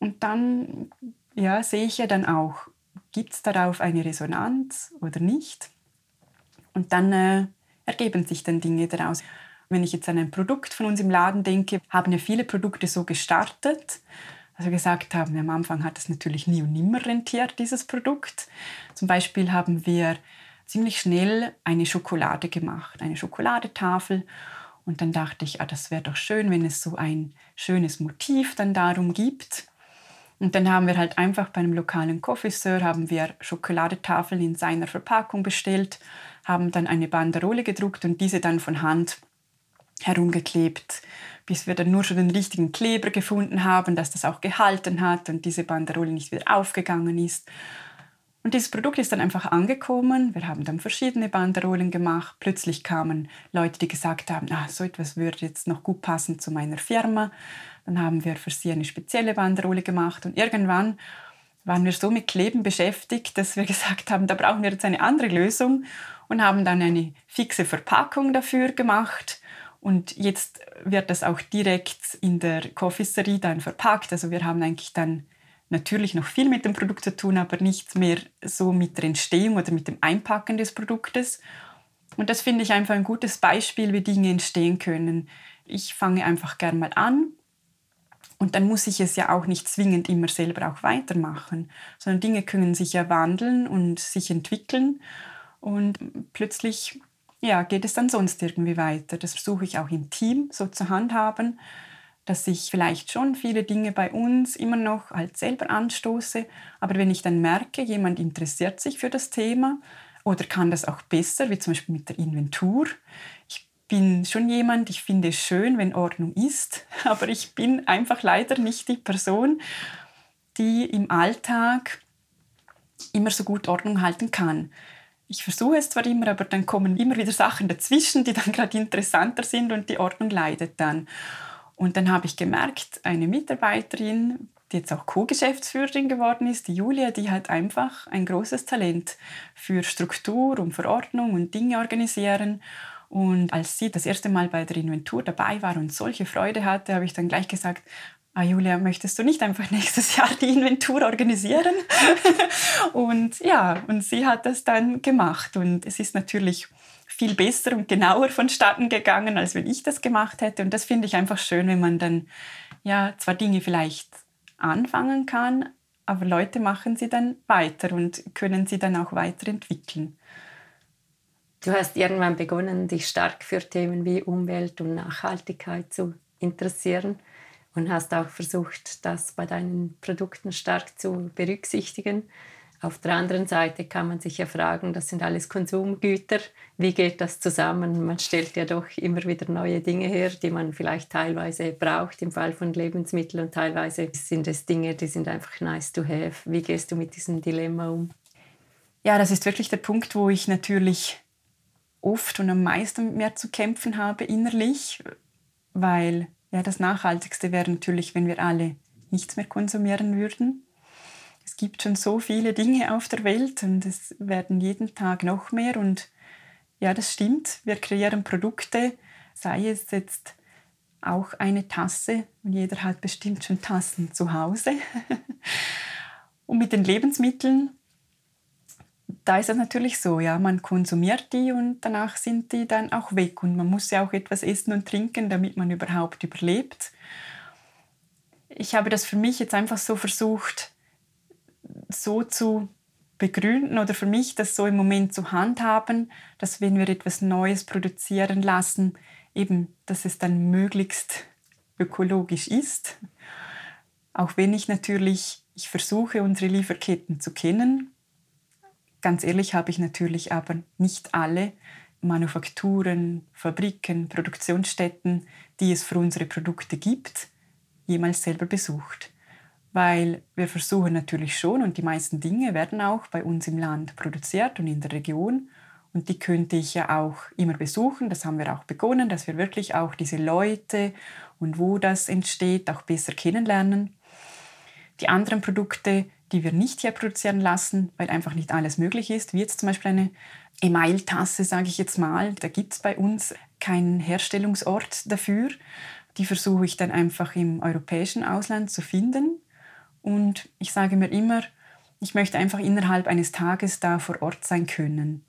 Und dann ja, sehe ich ja dann auch, gibt es darauf eine Resonanz oder nicht. Und dann äh, ergeben sich dann Dinge daraus. Wenn ich jetzt an ein Produkt von uns im Laden denke, haben ja viele Produkte so gestartet, wir gesagt haben, am Anfang hat es natürlich nie und nimmer rentiert, dieses Produkt. Zum Beispiel haben wir ziemlich schnell eine Schokolade gemacht, eine Schokoladetafel. Und dann dachte ich, ah, das wäre doch schön, wenn es so ein schönes Motiv dann darum gibt. Und dann haben wir halt einfach bei einem lokalen Coffeeseur haben wir Schokoladetafeln in seiner Verpackung bestellt, haben dann eine Banderole gedruckt und diese dann von Hand herumgeklebt, bis wir dann nur schon den richtigen Kleber gefunden haben, dass das auch gehalten hat und diese Banderole nicht wieder aufgegangen ist. Und dieses Produkt ist dann einfach angekommen. Wir haben dann verschiedene Banderolen gemacht. Plötzlich kamen Leute, die gesagt haben, ah, so etwas würde jetzt noch gut passen zu meiner Firma. Dann haben wir für sie eine spezielle Banderole gemacht und irgendwann waren wir so mit Kleben beschäftigt, dass wir (laughs) gesagt haben, da brauchen wir jetzt eine andere Lösung und haben dann eine fixe Verpackung dafür gemacht. Und jetzt wird das auch direkt in der Confiserie dann verpackt. Also wir haben eigentlich dann natürlich noch viel mit dem Produkt zu tun, aber nicht mehr so mit der Entstehung oder mit dem Einpacken des Produktes. Und das finde ich einfach ein gutes Beispiel, wie Dinge entstehen können. Ich fange einfach gern mal an und dann muss ich es ja auch nicht zwingend immer selber auch weitermachen, sondern Dinge können sich ja wandeln und sich entwickeln und plötzlich ja, geht es dann sonst irgendwie weiter. Das versuche ich auch im Team so zu handhaben, dass ich vielleicht schon viele Dinge bei uns immer noch halt selber anstoße, aber wenn ich dann merke, jemand interessiert sich für das Thema oder kann das auch besser, wie zum Beispiel mit der Inventur. Ich bin schon jemand, ich finde es schön, wenn Ordnung ist, (laughs) aber ich bin einfach leider nicht die Person, die im Alltag immer so gut Ordnung halten kann. Ich versuche es zwar immer, aber dann kommen immer wieder Sachen dazwischen, die dann (laughs) gerade interessanter sind und die Ordnung leidet dann. Und dann habe ich gemerkt, eine Mitarbeiterin die jetzt auch Co-Geschäftsführerin geworden ist, die Julia, die hat einfach ein großes Talent für Struktur und Verordnung und Dinge organisieren. Und als sie das erste Mal bei der Inventur dabei war und solche Freude hatte, habe ich dann gleich gesagt, ah Julia, möchtest du nicht einfach (laughs) nächstes Jahr die Inventur organisieren? (laughs) und ja, und sie hat das dann gemacht. Und es ist natürlich viel besser und genauer vonstatten gegangen, als wenn ich das gemacht hätte. Und das finde ich einfach schön, wenn man dann ja zwar Dinge vielleicht anfangen kann, aber Leute machen sie dann weiter und können sie dann auch weiterentwickeln. Du hast irgendwann begonnen, dich stark für Themen wie Umwelt und Nachhaltigkeit zu interessieren und hast auch versucht, das bei deinen Produkten stark zu berücksichtigen. Auf der anderen Seite kann man sich ja fragen, das sind alles Konsumgüter, wie geht das zusammen? Man stellt ja doch immer wieder neue Dinge her, die man vielleicht teilweise braucht im Fall von Lebensmitteln und teilweise sind es Dinge, die sind einfach nice to have. Wie gehst du mit diesem Dilemma um? Ja, das ist wirklich der Punkt, wo ich natürlich oft und am meisten mit mir zu kämpfen habe innerlich, weil ja, das Nachhaltigste wäre natürlich, wenn wir alle nichts mehr konsumieren würden es gibt schon so viele Dinge auf der Welt und es werden jeden Tag noch mehr. Und ja, das stimmt. Wir kreieren Produkte, sei es jetzt auch eine Tasse. Und jeder hat bestimmt schon Tassen zu Hause. (laughs) und mit den Lebensmitteln, da ist es natürlich so, ja, man konsumiert die und danach sind die dann auch weg. Und man muss ja auch etwas essen und trinken, damit man überhaupt überlebt. Ich habe das für mich jetzt einfach so versucht, so zu begründen oder für mich das so im Moment zu handhaben, dass wenn wir etwas Neues produzieren lassen, eben, dass es dann möglichst ökologisch ist. Auch wenn ich natürlich, ich versuche unsere Lieferketten zu kennen. Ganz ehrlich habe ich natürlich aber nicht alle Manufakturen, Fabriken, Produktionsstätten, die es für unsere Produkte gibt, jemals selber besucht weil wir versuchen natürlich schon und die meisten Dinge werden auch bei uns im Land produziert und in der Region und die könnte ich ja auch immer besuchen. Das haben wir auch begonnen, dass wir wirklich auch diese Leute und wo das entsteht auch besser kennenlernen. Die anderen Produkte, die wir nicht hier produzieren lassen, weil einfach nicht alles möglich ist, wie jetzt zum Beispiel eine Emailtasse, sage ich jetzt mal, da gibt es bei uns keinen Herstellungsort dafür. Die versuche ich dann einfach im europäischen Ausland zu finden und ich sage mir immer, ich möchte einfach innerhalb eines Tages da vor Ort sein können.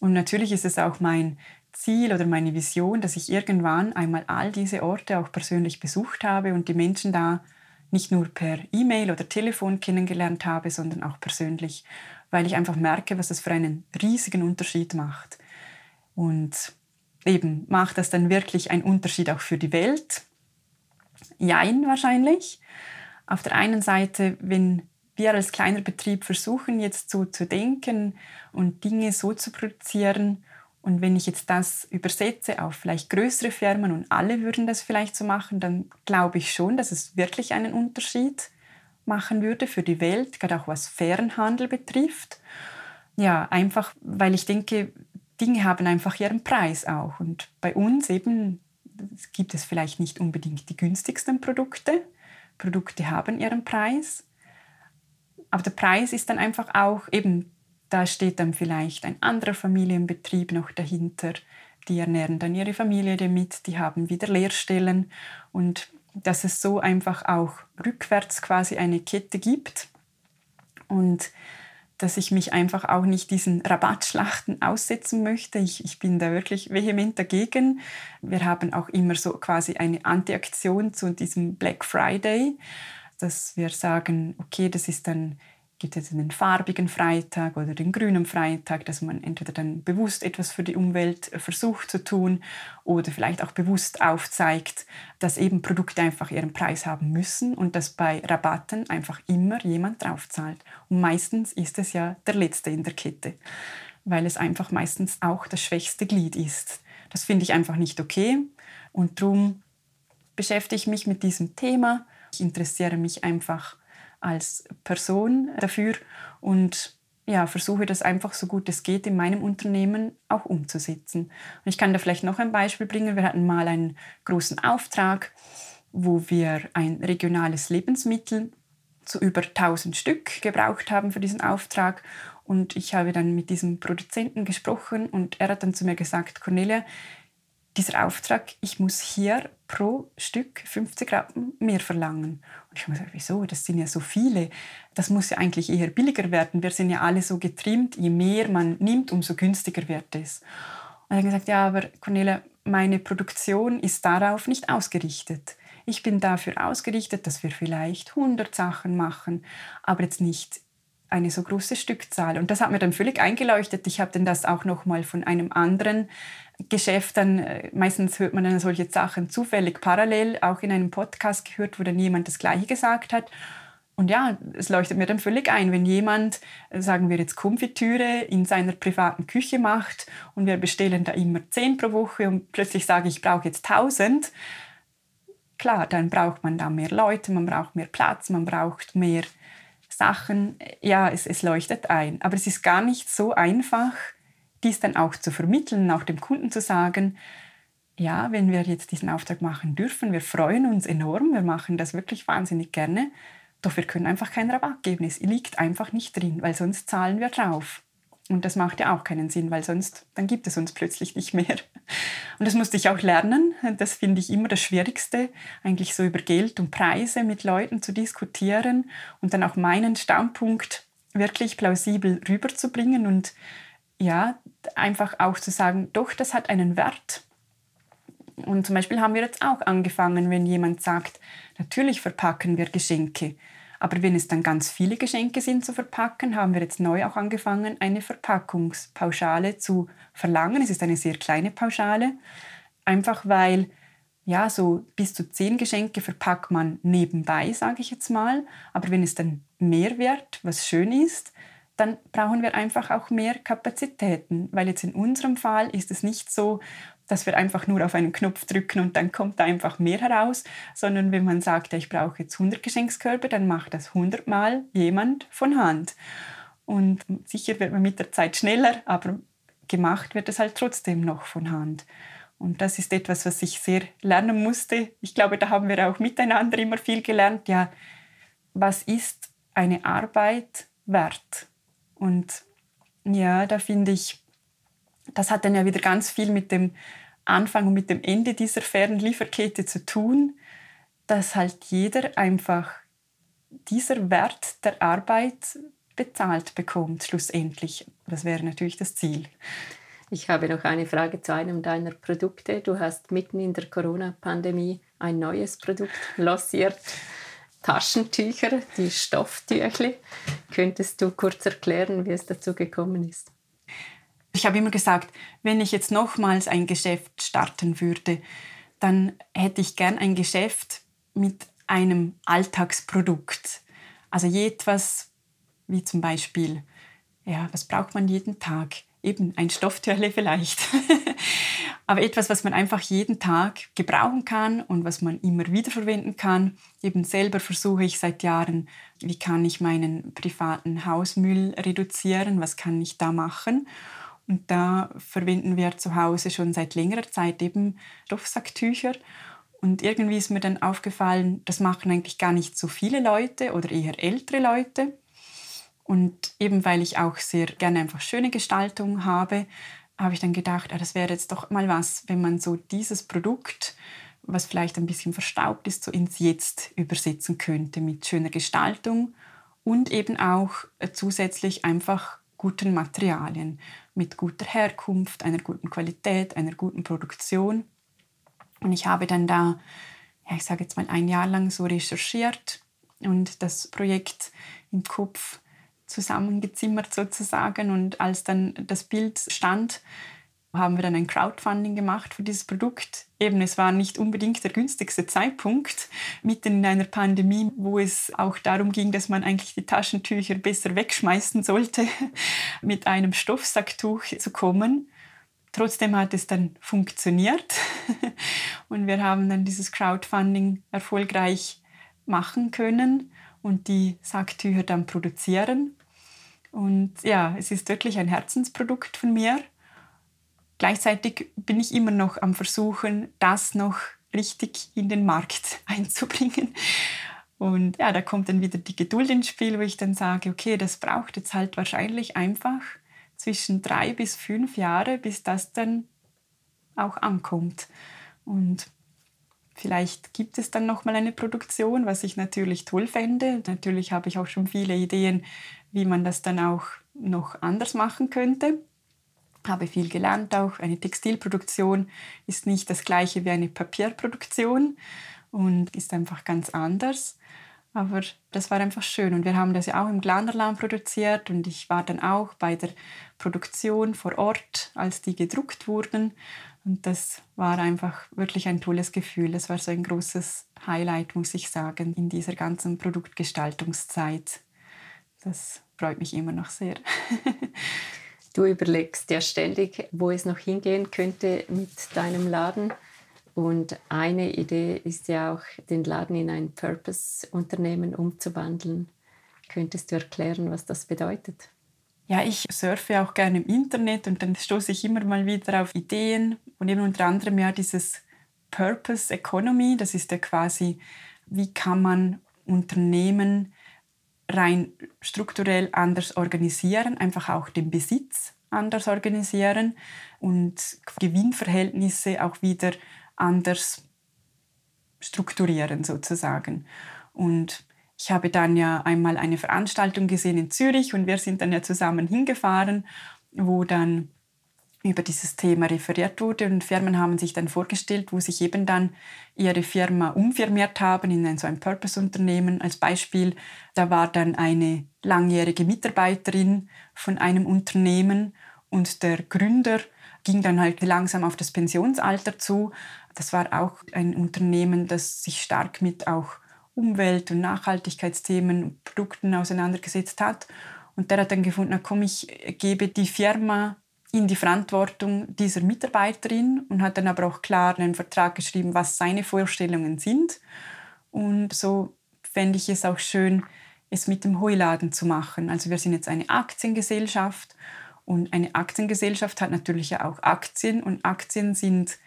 Und natürlich ist es auch mein Ziel oder meine Vision, dass ich irgendwann einmal all diese Orte auch persönlich besucht habe und die Menschen da nicht nur per E-Mail oder Telefon kennengelernt habe, sondern auch persönlich, weil ich einfach merke, was das für einen riesigen Unterschied macht. Und eben macht das dann wirklich einen Unterschied auch für die Welt? Jein wahrscheinlich. Auf der einen Seite, wenn wir als kleiner Betrieb versuchen, jetzt so zu denken und Dinge so zu produzieren, und wenn ich jetzt das übersetze auf vielleicht größere Firmen und alle würden das vielleicht so machen, dann glaube ich schon, dass es wirklich einen Unterschied machen würde für die Welt, gerade auch was fairen Handel betrifft. Ja, einfach, weil ich denke, Dinge haben einfach ihren Preis auch. Und bei uns eben gibt es vielleicht nicht unbedingt die günstigsten Produkte, Produkte haben ihren Preis. Aber der Preis ist dann einfach auch eben, da steht dann vielleicht ein anderer Familienbetrieb noch dahinter. Die ernähren dann ihre Familie damit, die haben wieder Lehrstellen und dass es so einfach auch rückwärts quasi eine Kette gibt und dass ich mich einfach auch nicht diesen Rabattschlachten aussetzen möchte. Ich, ich bin da wirklich vehement dagegen. Wir haben auch immer so quasi eine Antiaktion zu diesem Black Friday, dass wir sagen, okay, das ist dann gibt es den farbigen Freitag oder den grünen Freitag, dass man entweder dann bewusst etwas für die Umwelt äh, versucht zu tun oder vielleicht auch bewusst aufzeigt, dass eben Produkte einfach ihren Preis haben müssen und dass bei Rabatten einfach immer jemand draufzahlt. Und meistens ist es ja der Letzte in der Kette, weil es einfach meistens auch das schwächste Glied ist. Das finde ich einfach nicht okay und darum beschäftige ich mich mit diesem Thema. Ich interessiere mich einfach als Person dafür und ja, versuche das einfach so gut es geht in meinem Unternehmen auch umzusetzen. Und ich kann da vielleicht noch ein Beispiel bringen. Wir hatten mal einen großen Auftrag, wo wir ein regionales Lebensmittel zu über 1000 Stück gebraucht haben für diesen Auftrag. Und ich habe dann mit diesem Produzenten gesprochen und er hat dann zu mir gesagt, Cornelia, dieser Auftrag, ich muss hier pro Stück 50 Rappen mehr verlangen. Und ich habe gesagt, wieso? Das sind ja so viele. Das muss ja eigentlich eher billiger werden. Wir sind ja alle so getrimmt, je mehr man nimmt, umso günstiger wird es. Und er hat gesagt, ja, aber Cornelia, meine Produktion ist darauf nicht ausgerichtet. Ich bin dafür ausgerichtet, dass wir vielleicht 100 Sachen machen, aber jetzt nicht eine so große Stückzahl. Und das hat mir dann völlig eingeleuchtet. Ich habe dann das auch noch mal von einem anderen Geschäft dann, äh, meistens hört man dann solche Sachen zufällig parallel, auch in einem Podcast gehört, wo dann jemand das Gleiche gesagt hat. Und ja, es leuchtet mir dann völlig ein, wenn jemand, äh, sagen wir jetzt Konfitüre, in seiner privaten Küche macht und wir bestellen da immer zehn pro Woche und plötzlich sage ich, ich brauche jetzt tausend. Klar, dann braucht man da mehr Leute, man braucht mehr Platz, man braucht mehr Sachen. Ja, es, es leuchtet ein. Aber es ist gar nicht so einfach, dies dann auch zu vermitteln, auch dem Kunden zu sagen, ja, wenn wir jetzt diesen Auftrag machen dürfen, wir freuen uns enorm, wir machen das wirklich wahnsinnig gerne, doch wir können einfach keinen Rabatt geben. Es liegt einfach nicht drin, weil sonst zahlen wir drauf. Und das macht ja auch keinen Sinn, weil sonst, dann gibt es uns plötzlich nicht mehr. Und das musste ich auch lernen. Das finde ich immer das Schwierigste, eigentlich so über Geld und Preise mit Leuten zu diskutieren und dann auch meinen Standpunkt wirklich plausibel rüberzubringen und ja, einfach auch zu sagen, doch, das hat einen Wert. Und zum Beispiel haben wir jetzt auch angefangen, wenn jemand sagt, natürlich verpacken wir Geschenke, aber wenn es dann ganz viele Geschenke sind zu verpacken, haben wir jetzt neu auch angefangen, eine Verpackungspauschale zu verlangen. Es ist eine sehr kleine Pauschale, einfach weil ja, so bis zu zehn Geschenke verpackt man nebenbei, sage ich jetzt mal. Aber wenn es dann mehr wird, was schön ist, dann brauchen wir einfach auch mehr Kapazitäten, weil jetzt in unserem Fall ist es nicht so, dass wir einfach nur auf einen Knopf drücken und dann kommt einfach mehr heraus, sondern wenn man sagt, ich brauche jetzt 100 Geschenkskörbe, dann macht das 100 Mal jemand von Hand. Und sicher wird man mit der Zeit schneller, aber gemacht wird es halt trotzdem noch von Hand. Und das ist etwas, was ich sehr lernen musste. Ich glaube, da haben wir auch miteinander immer viel gelernt. Ja, was ist eine Arbeit wert? Und ja, da finde ich, das hat dann ja wieder ganz viel mit dem Anfang und mit dem Ende dieser fairen Lieferkette zu tun, dass halt jeder einfach dieser Wert der Arbeit bezahlt bekommt, schlussendlich. Das wäre natürlich das Ziel. Ich habe noch eine Frage zu einem deiner Produkte. Du hast mitten in der Corona-Pandemie ein neues Produkt lanciert. Taschentücher, die Stofftüchle. Könntest du kurz erklären, wie es dazu gekommen ist? Ich habe immer gesagt, wenn ich jetzt nochmals ein Geschäft starten würde, dann hätte ich gern ein Geschäft mit einem Alltagsprodukt. Also etwas wie zum Beispiel, ja, was braucht man jeden Tag? Eben ein Stofftürle vielleicht. (laughs) aber etwas, was man einfach jeden Tag gebrauchen kann und was man immer wieder verwenden kann. Eben selber versuche ich seit Jahren, wie kann ich meinen privaten Hausmüll reduzieren, was kann ich da machen. Und da verwenden wir zu Hause schon seit längerer Zeit eben Stoffsacktücher. Und irgendwie ist mir dann aufgefallen, das machen eigentlich gar nicht so viele Leute oder eher ältere Leute. Und eben weil ich auch sehr gerne einfach schöne Gestaltung habe, habe ich dann gedacht, ah, das wäre jetzt doch mal was, wenn man so dieses Produkt, was vielleicht ein bisschen verstaubt ist, so ins Jetzt übersetzen könnte mit schöner Gestaltung und eben auch äh, zusätzlich einfach guten Materialien, mit guter Herkunft, einer guten Qualität, einer guten Produktion. Und ich habe dann da, ja, ich sage jetzt mal ein Jahr lang so recherchiert und das Projekt im Kopf zusammengezimmert sozusagen. Und als dann das Bild stand, haben wir dann ein Crowdfunding gemacht für dieses Produkt. Eben, es war nicht unbedingt der günstigste Zeitpunkt, mitten in einer Pandemie, wo es auch darum ging, dass man eigentlich die Taschentücher besser wegschmeißen sollte, (laughs) mit einem Stoffsacktuch zu kommen. Trotzdem hat es dann funktioniert (laughs) und wir haben dann dieses Crowdfunding erfolgreich machen können und die Sacktücher dann produzieren. Und ja, es ist wirklich ein Herzensprodukt von mir. Gleichzeitig bin ich immer noch am Versuchen, das noch richtig in den Markt (laughs) einzubringen. Und ja, da kommt dann wieder die Geduld ins Spiel, wo ich dann sage, okay, das braucht jetzt halt wahrscheinlich einfach zwischen drei bis fünf Jahre, bis das dann auch ankommt. Und vielleicht gibt es dann noch mal eine Produktion, was ich natürlich toll fände. Natürlich habe ich auch schon viele Ideen, wie man das dann auch noch anders machen könnte. Habe viel gelernt auch. Eine Textilproduktion ist nicht das gleiche wie eine Papierproduktion und ist einfach ganz anders. Aber das war einfach schön. Und wir haben das ja auch im Glanerland produziert. Und ich war dann auch bei der Produktion vor Ort, als die gedruckt wurden. Und das war einfach wirklich ein tolles Gefühl. Das war so ein großes Highlight, muss ich sagen, in dieser ganzen Produktgestaltungszeit. Das freut mich immer noch sehr. (laughs) du überlegst ja ständig, wo es noch hingehen könnte mit deinem Laden. Und eine Idee ist ja auch, den Laden in ein Purpose-Unternehmen umzuwandeln. Könntest du erklären, was das bedeutet? Ja, ich surfe auch gerne im Internet und dann stoße ich immer mal wieder auf Ideen und eben unter anderem ja dieses Purpose Economy, das ist ja quasi, wie kann man Unternehmen rein strukturell anders organisieren, einfach auch den Besitz anders organisieren und Gewinnverhältnisse auch wieder anders strukturieren sozusagen. Und ich habe dann ja einmal eine Veranstaltung gesehen in Zürich und wir sind dann ja zusammen hingefahren, wo dann über dieses Thema referiert wurde und Firmen haben sich dann vorgestellt, wo sich eben dann ihre Firma umfirmiert haben in ein, so ein Purpose-Unternehmen. Als Beispiel, da war dann eine langjährige Mitarbeiterin von einem Unternehmen und der Gründer ging dann halt langsam auf das Pensionsalter zu. Das war auch ein Unternehmen, das sich stark mit auch Umwelt- und Nachhaltigkeitsthemen und Produkten auseinandergesetzt hat. Und der hat dann gefunden, komm, ich gebe die Firma in die Verantwortung dieser Mitarbeiterin und hat dann aber auch klar einen Vertrag geschrieben, was seine Vorstellungen sind. Und so fände ich es auch schön, es mit dem Heuladen zu machen. Also wir sind jetzt eine Aktiengesellschaft und eine Aktiengesellschaft hat natürlich ja auch Aktien und Aktien sind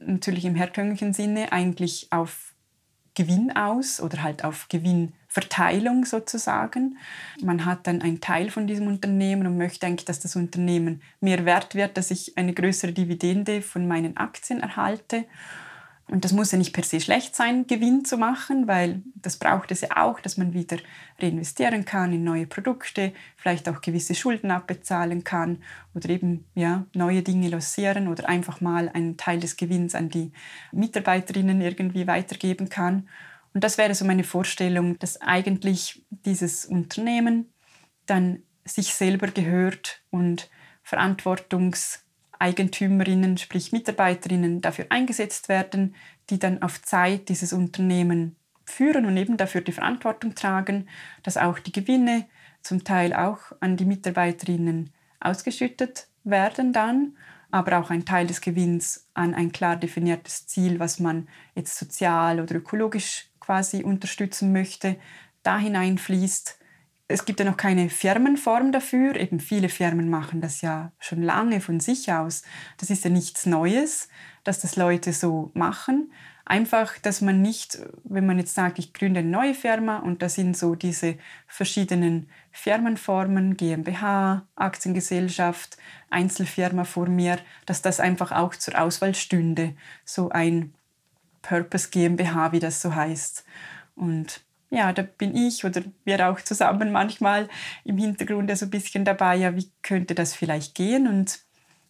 natürlich im herkömmlichen Sinne eigentlich auf Gewinn aus oder halt auf Gewinnverteilung sozusagen. Man hat dann einen Teil von diesem Unternehmen und möchte eigentlich, dass das Unternehmen mehr wert wird, dass ich eine größere Dividende von meinen Aktien erhalte. Und das muss ja nicht per se schlecht sein, Gewinn zu machen, weil das braucht es ja auch, dass man wieder reinvestieren kann in neue Produkte, vielleicht auch gewisse Schulden abbezahlen kann oder eben ja, neue Dinge lancieren oder einfach mal einen Teil des Gewinns an die Mitarbeiterinnen irgendwie weitergeben kann. Und das wäre so meine Vorstellung, dass eigentlich dieses Unternehmen dann sich selber gehört und Verantwortungs Eigentümerinnen, sprich Mitarbeiterinnen, dafür eingesetzt werden, die dann auf Zeit dieses Unternehmen führen und eben dafür die Verantwortung tragen, dass auch die Gewinne zum Teil auch an die Mitarbeiterinnen ausgeschüttet werden dann, aber auch ein Teil des Gewinns an ein klar definiertes Ziel, was man jetzt sozial oder ökologisch quasi unterstützen möchte, da hineinfließt es gibt ja noch keine Firmenform dafür. Eben viele Firmen machen das ja schon lange von sich aus. Das ist ja nichts Neues, dass das Leute so machen. Einfach, dass man nicht, wenn man jetzt sagt, ich gründe eine neue Firma und da sind so diese verschiedenen Firmenformen, GmbH, Aktiengesellschaft, Einzelfirma vor mir, dass das einfach auch zur Auswahl stünde. So ein Purpose GmbH, wie das so heißt. Und ja, da bin ich oder wir auch zusammen manchmal im Hintergrund so ein bisschen dabei, ja, wie könnte das vielleicht gehen? Und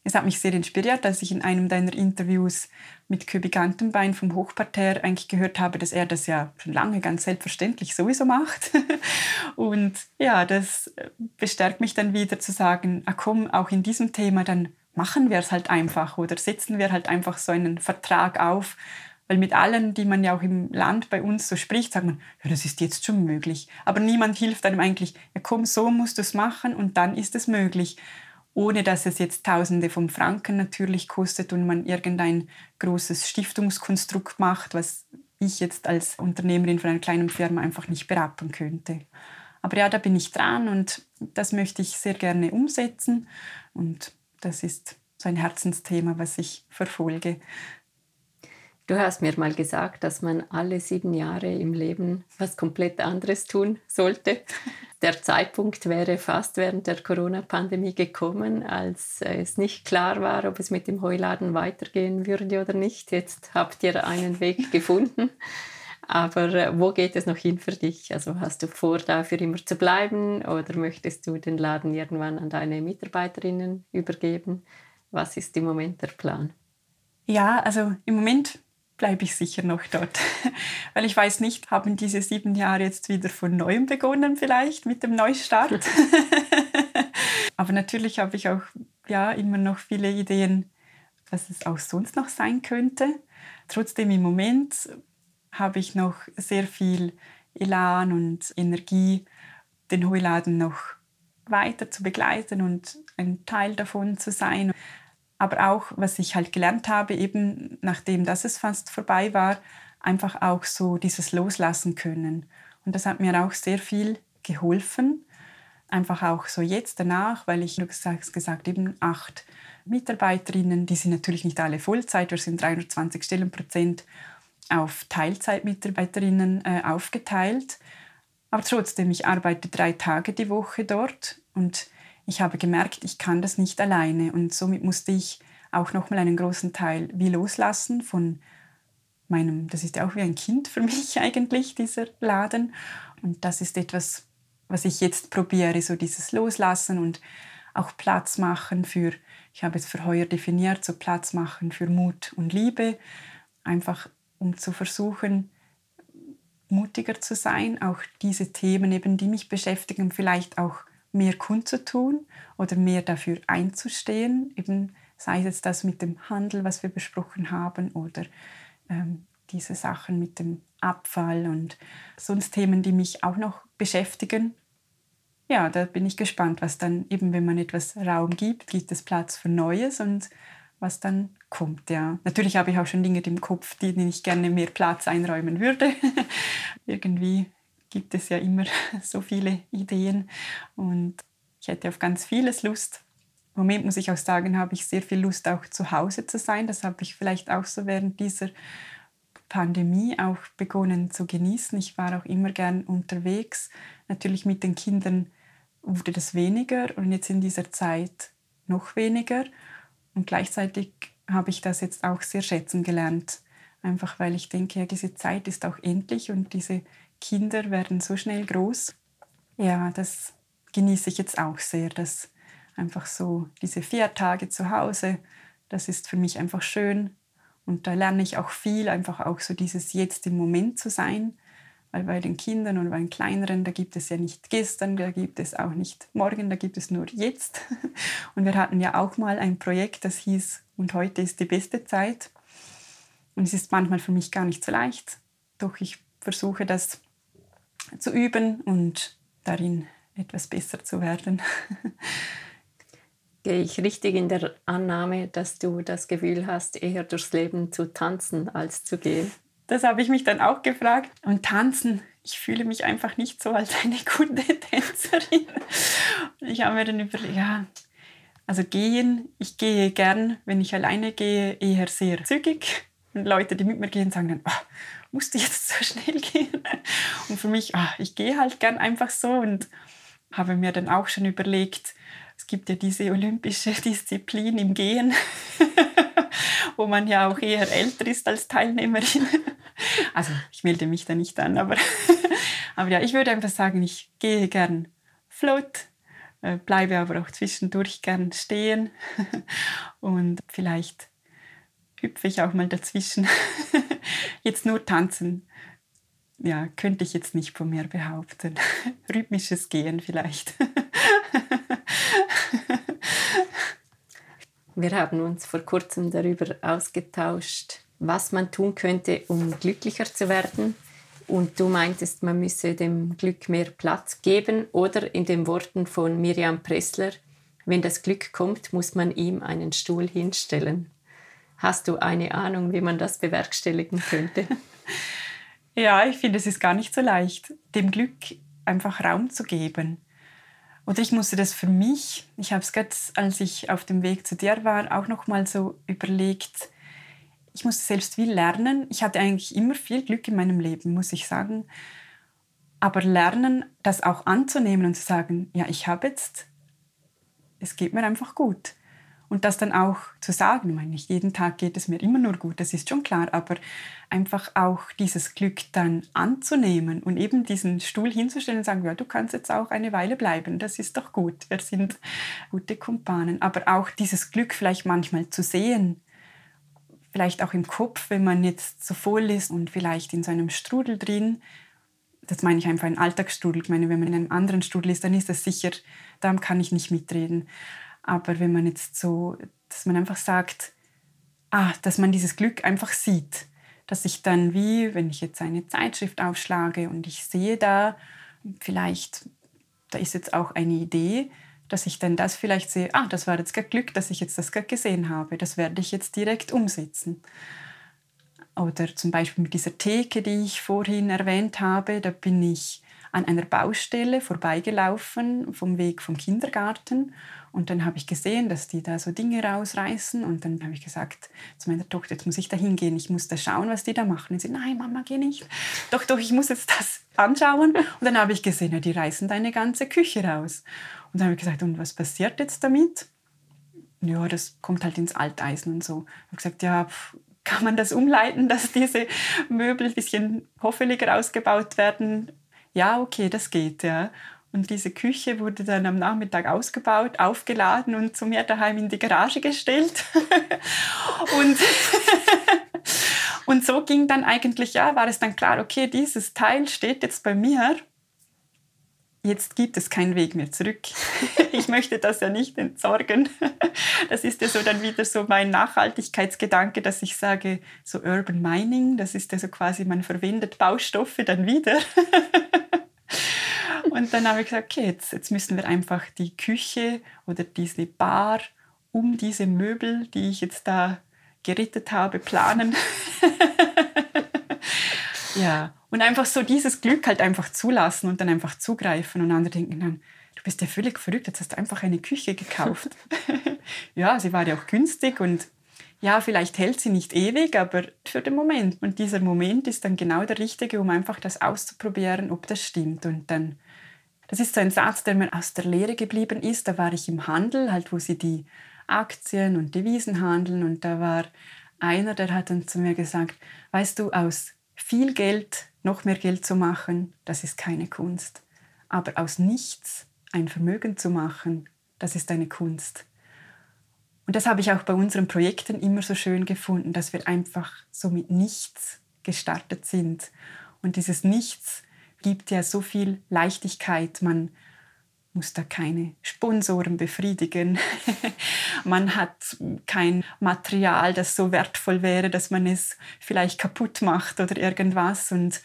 es hat mich sehr inspiriert, als ich in einem deiner Interviews mit Köbi Gantenbein vom Hochparterre eigentlich gehört habe, dass er das ja schon lange ganz selbstverständlich sowieso macht. (laughs) Und ja, das bestärkt mich dann wieder zu sagen, ah komm, auch in diesem Thema, dann machen wir es halt einfach oder setzen wir halt einfach so einen Vertrag auf, weil mit allen, die man ja auch im Land bei uns so spricht, sagt man, ja, das ist jetzt schon möglich. Aber niemand hilft einem eigentlich, ja komm, so musst du es machen und dann ist es möglich. Ohne dass es jetzt Tausende von Franken natürlich kostet und man irgendein großes Stiftungskonstrukt macht, was ich jetzt als Unternehmerin von einer kleinen Firma einfach nicht berappen könnte. Aber ja, da bin ich dran und das möchte ich sehr gerne umsetzen. Und das ist so ein Herzensthema, was ich verfolge. Du hast mir mal gesagt, dass man alle sieben Jahre im Leben was komplett anderes tun sollte. (laughs) Der Zeitpunkt wäre fast während der Corona-Pandemie gekommen, als es nicht klar war, ob es mit dem Heuladen weitergehen würde oder nicht. Jetzt habt ihr einen Weg (laughs) gefunden. Aber äh, wo geht es noch hin für dich? Also hast du vor, dafür immer zu bleiben oder möchtest du den Laden irgendwann an deine Mitarbeiterinnen übergeben? Was ist im Moment der Plan? Ja, also im Moment bleibe ich sicher noch dort. (laughs) Weil ich weiß nicht, haben diese sieben Jahre jetzt wieder von neuem begonnen vielleicht mit dem Neustart. (laughs) Aber natürlich habe ich auch ja, immer noch viele Ideen, was es auch sonst noch sein könnte. Trotzdem im Moment habe ich noch sehr viel Elan und Energie, den Heuladen noch weiter zu begleiten und ein Teil davon zu sein aber auch, was ich halt gelernt habe, eben nachdem das es fast vorbei war, einfach auch so dieses Loslassen können. Und das hat mir auch sehr viel geholfen. Einfach auch so jetzt danach, weil ich, du hast gesagt, eben acht Mitarbeiterinnen, die sind natürlich nicht alle Vollzeit, wir sind 320 Stellenprozent auf Teilzeitmitarbeiterinnen äh, aufgeteilt. Aber trotzdem, ich arbeite drei Tage die Woche dort und ich habe gemerkt, ich kann das nicht alleine und somit musste ich auch nochmal einen großen Teil wie loslassen von meinem, das ist ja auch wie ein Kind für mich (laughs) eigentlich, dieser Laden. Und das ist etwas, was ich jetzt probiere, so dieses Loslassen und auch Platz machen für, ich habe es für heuer definiert, so Platz machen für Mut und Liebe, einfach um zu versuchen, mutiger zu sein, auch diese Themen eben, die mich beschäftigen, vielleicht auch mehr kundzutun oder mehr dafür einzustehen, eben sei es das mit dem Handel, was wir besprochen haben, oder ähm, diese Sachen mit dem Abfall und sonst Themen, die mich auch noch beschäftigen. Ja, da bin ich gespannt, was dann eben, wenn man etwas Raum gibt, gibt es Platz für Neues und was dann kommt. Ja, natürlich habe ich auch schon Dinge im Kopf, die ich gerne mehr Platz einräumen würde. (laughs) Irgendwie gibt es ja immer (laughs) so viele Ideen und ich hätte auf ganz vieles Lust. Im Moment muss ich auch sagen, habe ich sehr viel Lust, auch zu Hause zu sein. Das habe ich vielleicht auch so während dieser Pandemie auch begonnen zu genießen. Ich war auch immer gern unterwegs. Natürlich mit den Kindern wurde das weniger und jetzt in dieser Zeit noch weniger. Und gleichzeitig habe ich das jetzt auch sehr schätzen gelernt. Einfach weil ich denke, ja, diese Zeit ist auch endlich und diese Kinder werden so schnell groß. Ja, das genieße ich jetzt auch sehr, dass einfach so diese vier Tage zu Hause, das ist für mich einfach schön. Und da lerne ich auch viel, einfach auch so dieses Jetzt im Moment zu sein. Weil bei den Kindern und bei den Kleineren, da gibt es ja nicht gestern, da gibt es auch nicht morgen, da gibt es nur jetzt. (laughs) Und wir hatten ja auch mal ein Projekt, das hieß, und heute ist die beste Zeit. Und es ist manchmal für mich gar nicht so leicht. Doch ich versuche das zu üben und darin etwas besser zu werden. Gehe ich richtig in der Annahme, dass du das Gefühl hast, eher durchs Leben zu tanzen als zu gehen? Das habe ich mich dann auch gefragt. Und tanzen, ich fühle mich einfach nicht so als eine gute (laughs) Tänzerin. Ich habe mir dann überlegt, ja, also gehen, ich gehe gern, wenn ich alleine gehe, eher sehr zügig. Und Leute, die mit mir gehen, sagen dann, oh, musst du jetzt (laughs) so schnell gehen? Und für mich, oh, ich gehe halt gern einfach so und habe mir dann auch schon überlegt, es gibt ja diese olympische (laughs) Disziplin im Gehen, (laughs) wo man ja auch eher älter ist als Teilnehmerin. Also ich melde mich da nicht an, aber, aber ja, ich würde einfach sagen, ich gehe gern float, äh, bleibe aber auch zwischendurch gern stehen und vielleicht hüpfe ich auch mal dazwischen. Jetzt nur tanzen, ja, könnte ich jetzt nicht von mir behaupten. (laughs) Rhythmisches Gehen vielleicht. (laughs) Wir haben uns vor kurzem darüber ausgetauscht, was man tun könnte, um glücklicher zu werden. Und du meintest, man müsse dem Glück mehr Platz geben oder in den Worten von Miriam Pressler, wenn das Glück kommt, muss man ihm einen Stuhl hinstellen. Hast du eine Ahnung, wie man das bewerkstelligen könnte? (laughs) ja, ich finde, es ist gar nicht so leicht, dem Glück einfach Raum zu geben. Oder ich musste das für mich, ich habe es gerade, als ich auf dem Weg zu dir war, auch noch mal so überlegt, ich musste selbst viel lernen. Ich hatte eigentlich immer viel Glück in meinem Leben, muss ich sagen. Aber lernen, das auch anzunehmen und zu sagen, ja, ich habe jetzt, es geht mir einfach gut. Und das dann auch zu sagen, ich meine, nicht jeden Tag geht es mir immer nur gut, das ist schon klar, aber einfach auch dieses Glück dann anzunehmen und eben diesen Stuhl hinzustellen und sagen, ja, du kannst jetzt auch eine Weile bleiben, das ist doch gut, wir sind gute Kumpanen. Aber auch dieses Glück vielleicht manchmal zu sehen, vielleicht auch im Kopf, wenn man jetzt so voll ist und vielleicht in so einem Strudel drin, das meine ich einfach ein Alltagsstrudel. Ich meine, wenn man in einem anderen Strudel ist, dann ist das sicher, da kann ich nicht mitreden. Aber wenn man jetzt so, dass man einfach sagt, ah, dass man dieses Glück einfach sieht, dass ich dann wie, wenn ich jetzt eine Zeitschrift aufschlage und ich sehe da, vielleicht, da ist jetzt auch eine Idee, dass ich dann das vielleicht sehe, ah, das war jetzt gerade Glück, dass ich jetzt das gerade gesehen habe, das werde ich jetzt direkt umsetzen. Oder zum Beispiel mit dieser Theke, die ich vorhin erwähnt habe, da bin ich an einer Baustelle vorbeigelaufen vom Weg vom Kindergarten und dann habe ich gesehen, dass die da so Dinge rausreißen. Und dann habe ich gesagt zu meiner Tochter, jetzt muss ich da hingehen, ich muss da schauen, was die da machen. Und sie, nein, Mama, geh nicht. Doch, doch, ich muss jetzt das anschauen. Und dann habe ich gesehen, ja, die reißen deine ganze Küche raus. Und dann habe ich gesagt, und was passiert jetzt damit? Ja, das kommt halt ins Alteisen und so. Ich habe gesagt, ja, kann man das umleiten, dass diese Möbel ein bisschen hoffeliger ausgebaut werden? Ja, okay, das geht, ja. Und diese Küche wurde dann am Nachmittag ausgebaut, aufgeladen und zu mir daheim in die Garage gestellt. (laughs) und, (laughs) und so ging dann eigentlich, ja, war es dann klar, okay, dieses Teil steht jetzt bei mir. Jetzt gibt es keinen Weg mehr zurück. (laughs) ich möchte das ja nicht entsorgen. Das ist ja so dann wieder so mein Nachhaltigkeitsgedanke, dass ich sage, so Urban Mining, das ist ja so quasi, man verwendet Baustoffe dann wieder. (laughs) Und dann habe ich gesagt, okay, jetzt, jetzt müssen wir einfach die Küche oder diese Bar um diese Möbel, die ich jetzt da gerettet habe, planen. (laughs) ja, und einfach so dieses Glück halt einfach zulassen und dann einfach zugreifen. Und andere denken dann, du bist ja völlig verrückt, jetzt hast du einfach eine Küche gekauft. (laughs) ja, sie war ja auch günstig und ja, vielleicht hält sie nicht ewig, aber für den Moment. Und dieser Moment ist dann genau der richtige, um einfach das auszuprobieren, ob das stimmt. Und dann das ist so ein Satz, der mir aus der Lehre geblieben ist. Da war ich im Handel, halt wo sie die Aktien und Devisen handeln und da war einer, der hat dann zu mir gesagt, weißt du, aus viel Geld noch mehr Geld zu machen, das ist keine Kunst. Aber aus nichts ein Vermögen zu machen, das ist eine Kunst. Und das habe ich auch bei unseren Projekten immer so schön gefunden, dass wir einfach so mit nichts gestartet sind. Und dieses Nichts gibt ja so viel Leichtigkeit. Man muss da keine Sponsoren befriedigen. (laughs) man hat kein Material, das so wertvoll wäre, dass man es vielleicht kaputt macht oder irgendwas. Und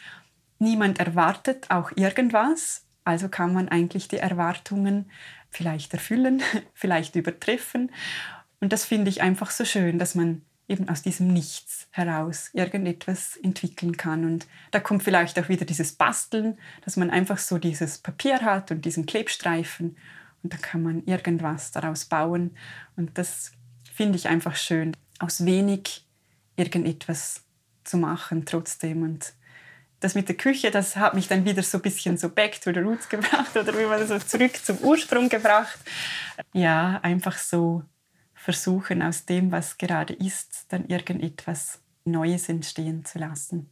niemand erwartet auch irgendwas. Also kann man eigentlich die Erwartungen vielleicht erfüllen, (laughs) vielleicht übertreffen. Und das finde ich einfach so schön, dass man eben aus diesem Nichts heraus irgendetwas entwickeln kann. Und da kommt vielleicht auch wieder dieses Basteln, dass man einfach so dieses Papier hat und diesen Klebstreifen und da kann man irgendwas daraus bauen. Und das finde ich einfach schön, aus wenig irgendetwas zu machen trotzdem. Und das mit der Küche, das hat mich dann wieder so ein bisschen so back to the roots (laughs) gebracht oder wie man so zurück zum Ursprung gebracht. Ja, einfach so versuchen, aus dem, was gerade ist, dann irgendetwas Neues entstehen zu lassen.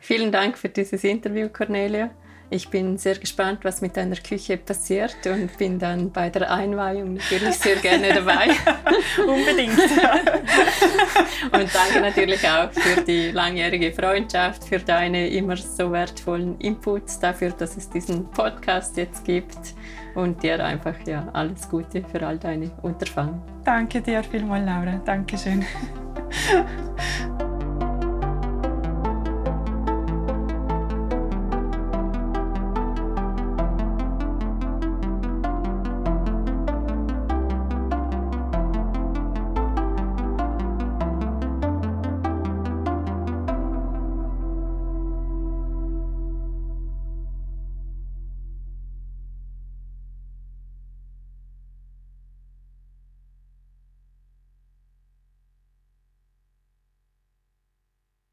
Vielen Dank für dieses Interview, Cornelia. Ich bin sehr gespannt, was mit deiner Küche passiert und bin dann bei der Einweihung natürlich sehr gerne dabei. (laughs) Unbedingt. (laughs) und danke natürlich auch für die langjährige Freundschaft, für deine immer so wertvollen Inputs, dafür, dass es diesen Podcast jetzt gibt und dir einfach ja, alles Gute für all deine Unterfangen. Danke dir vielmals, Laura. Dankeschön. (laughs)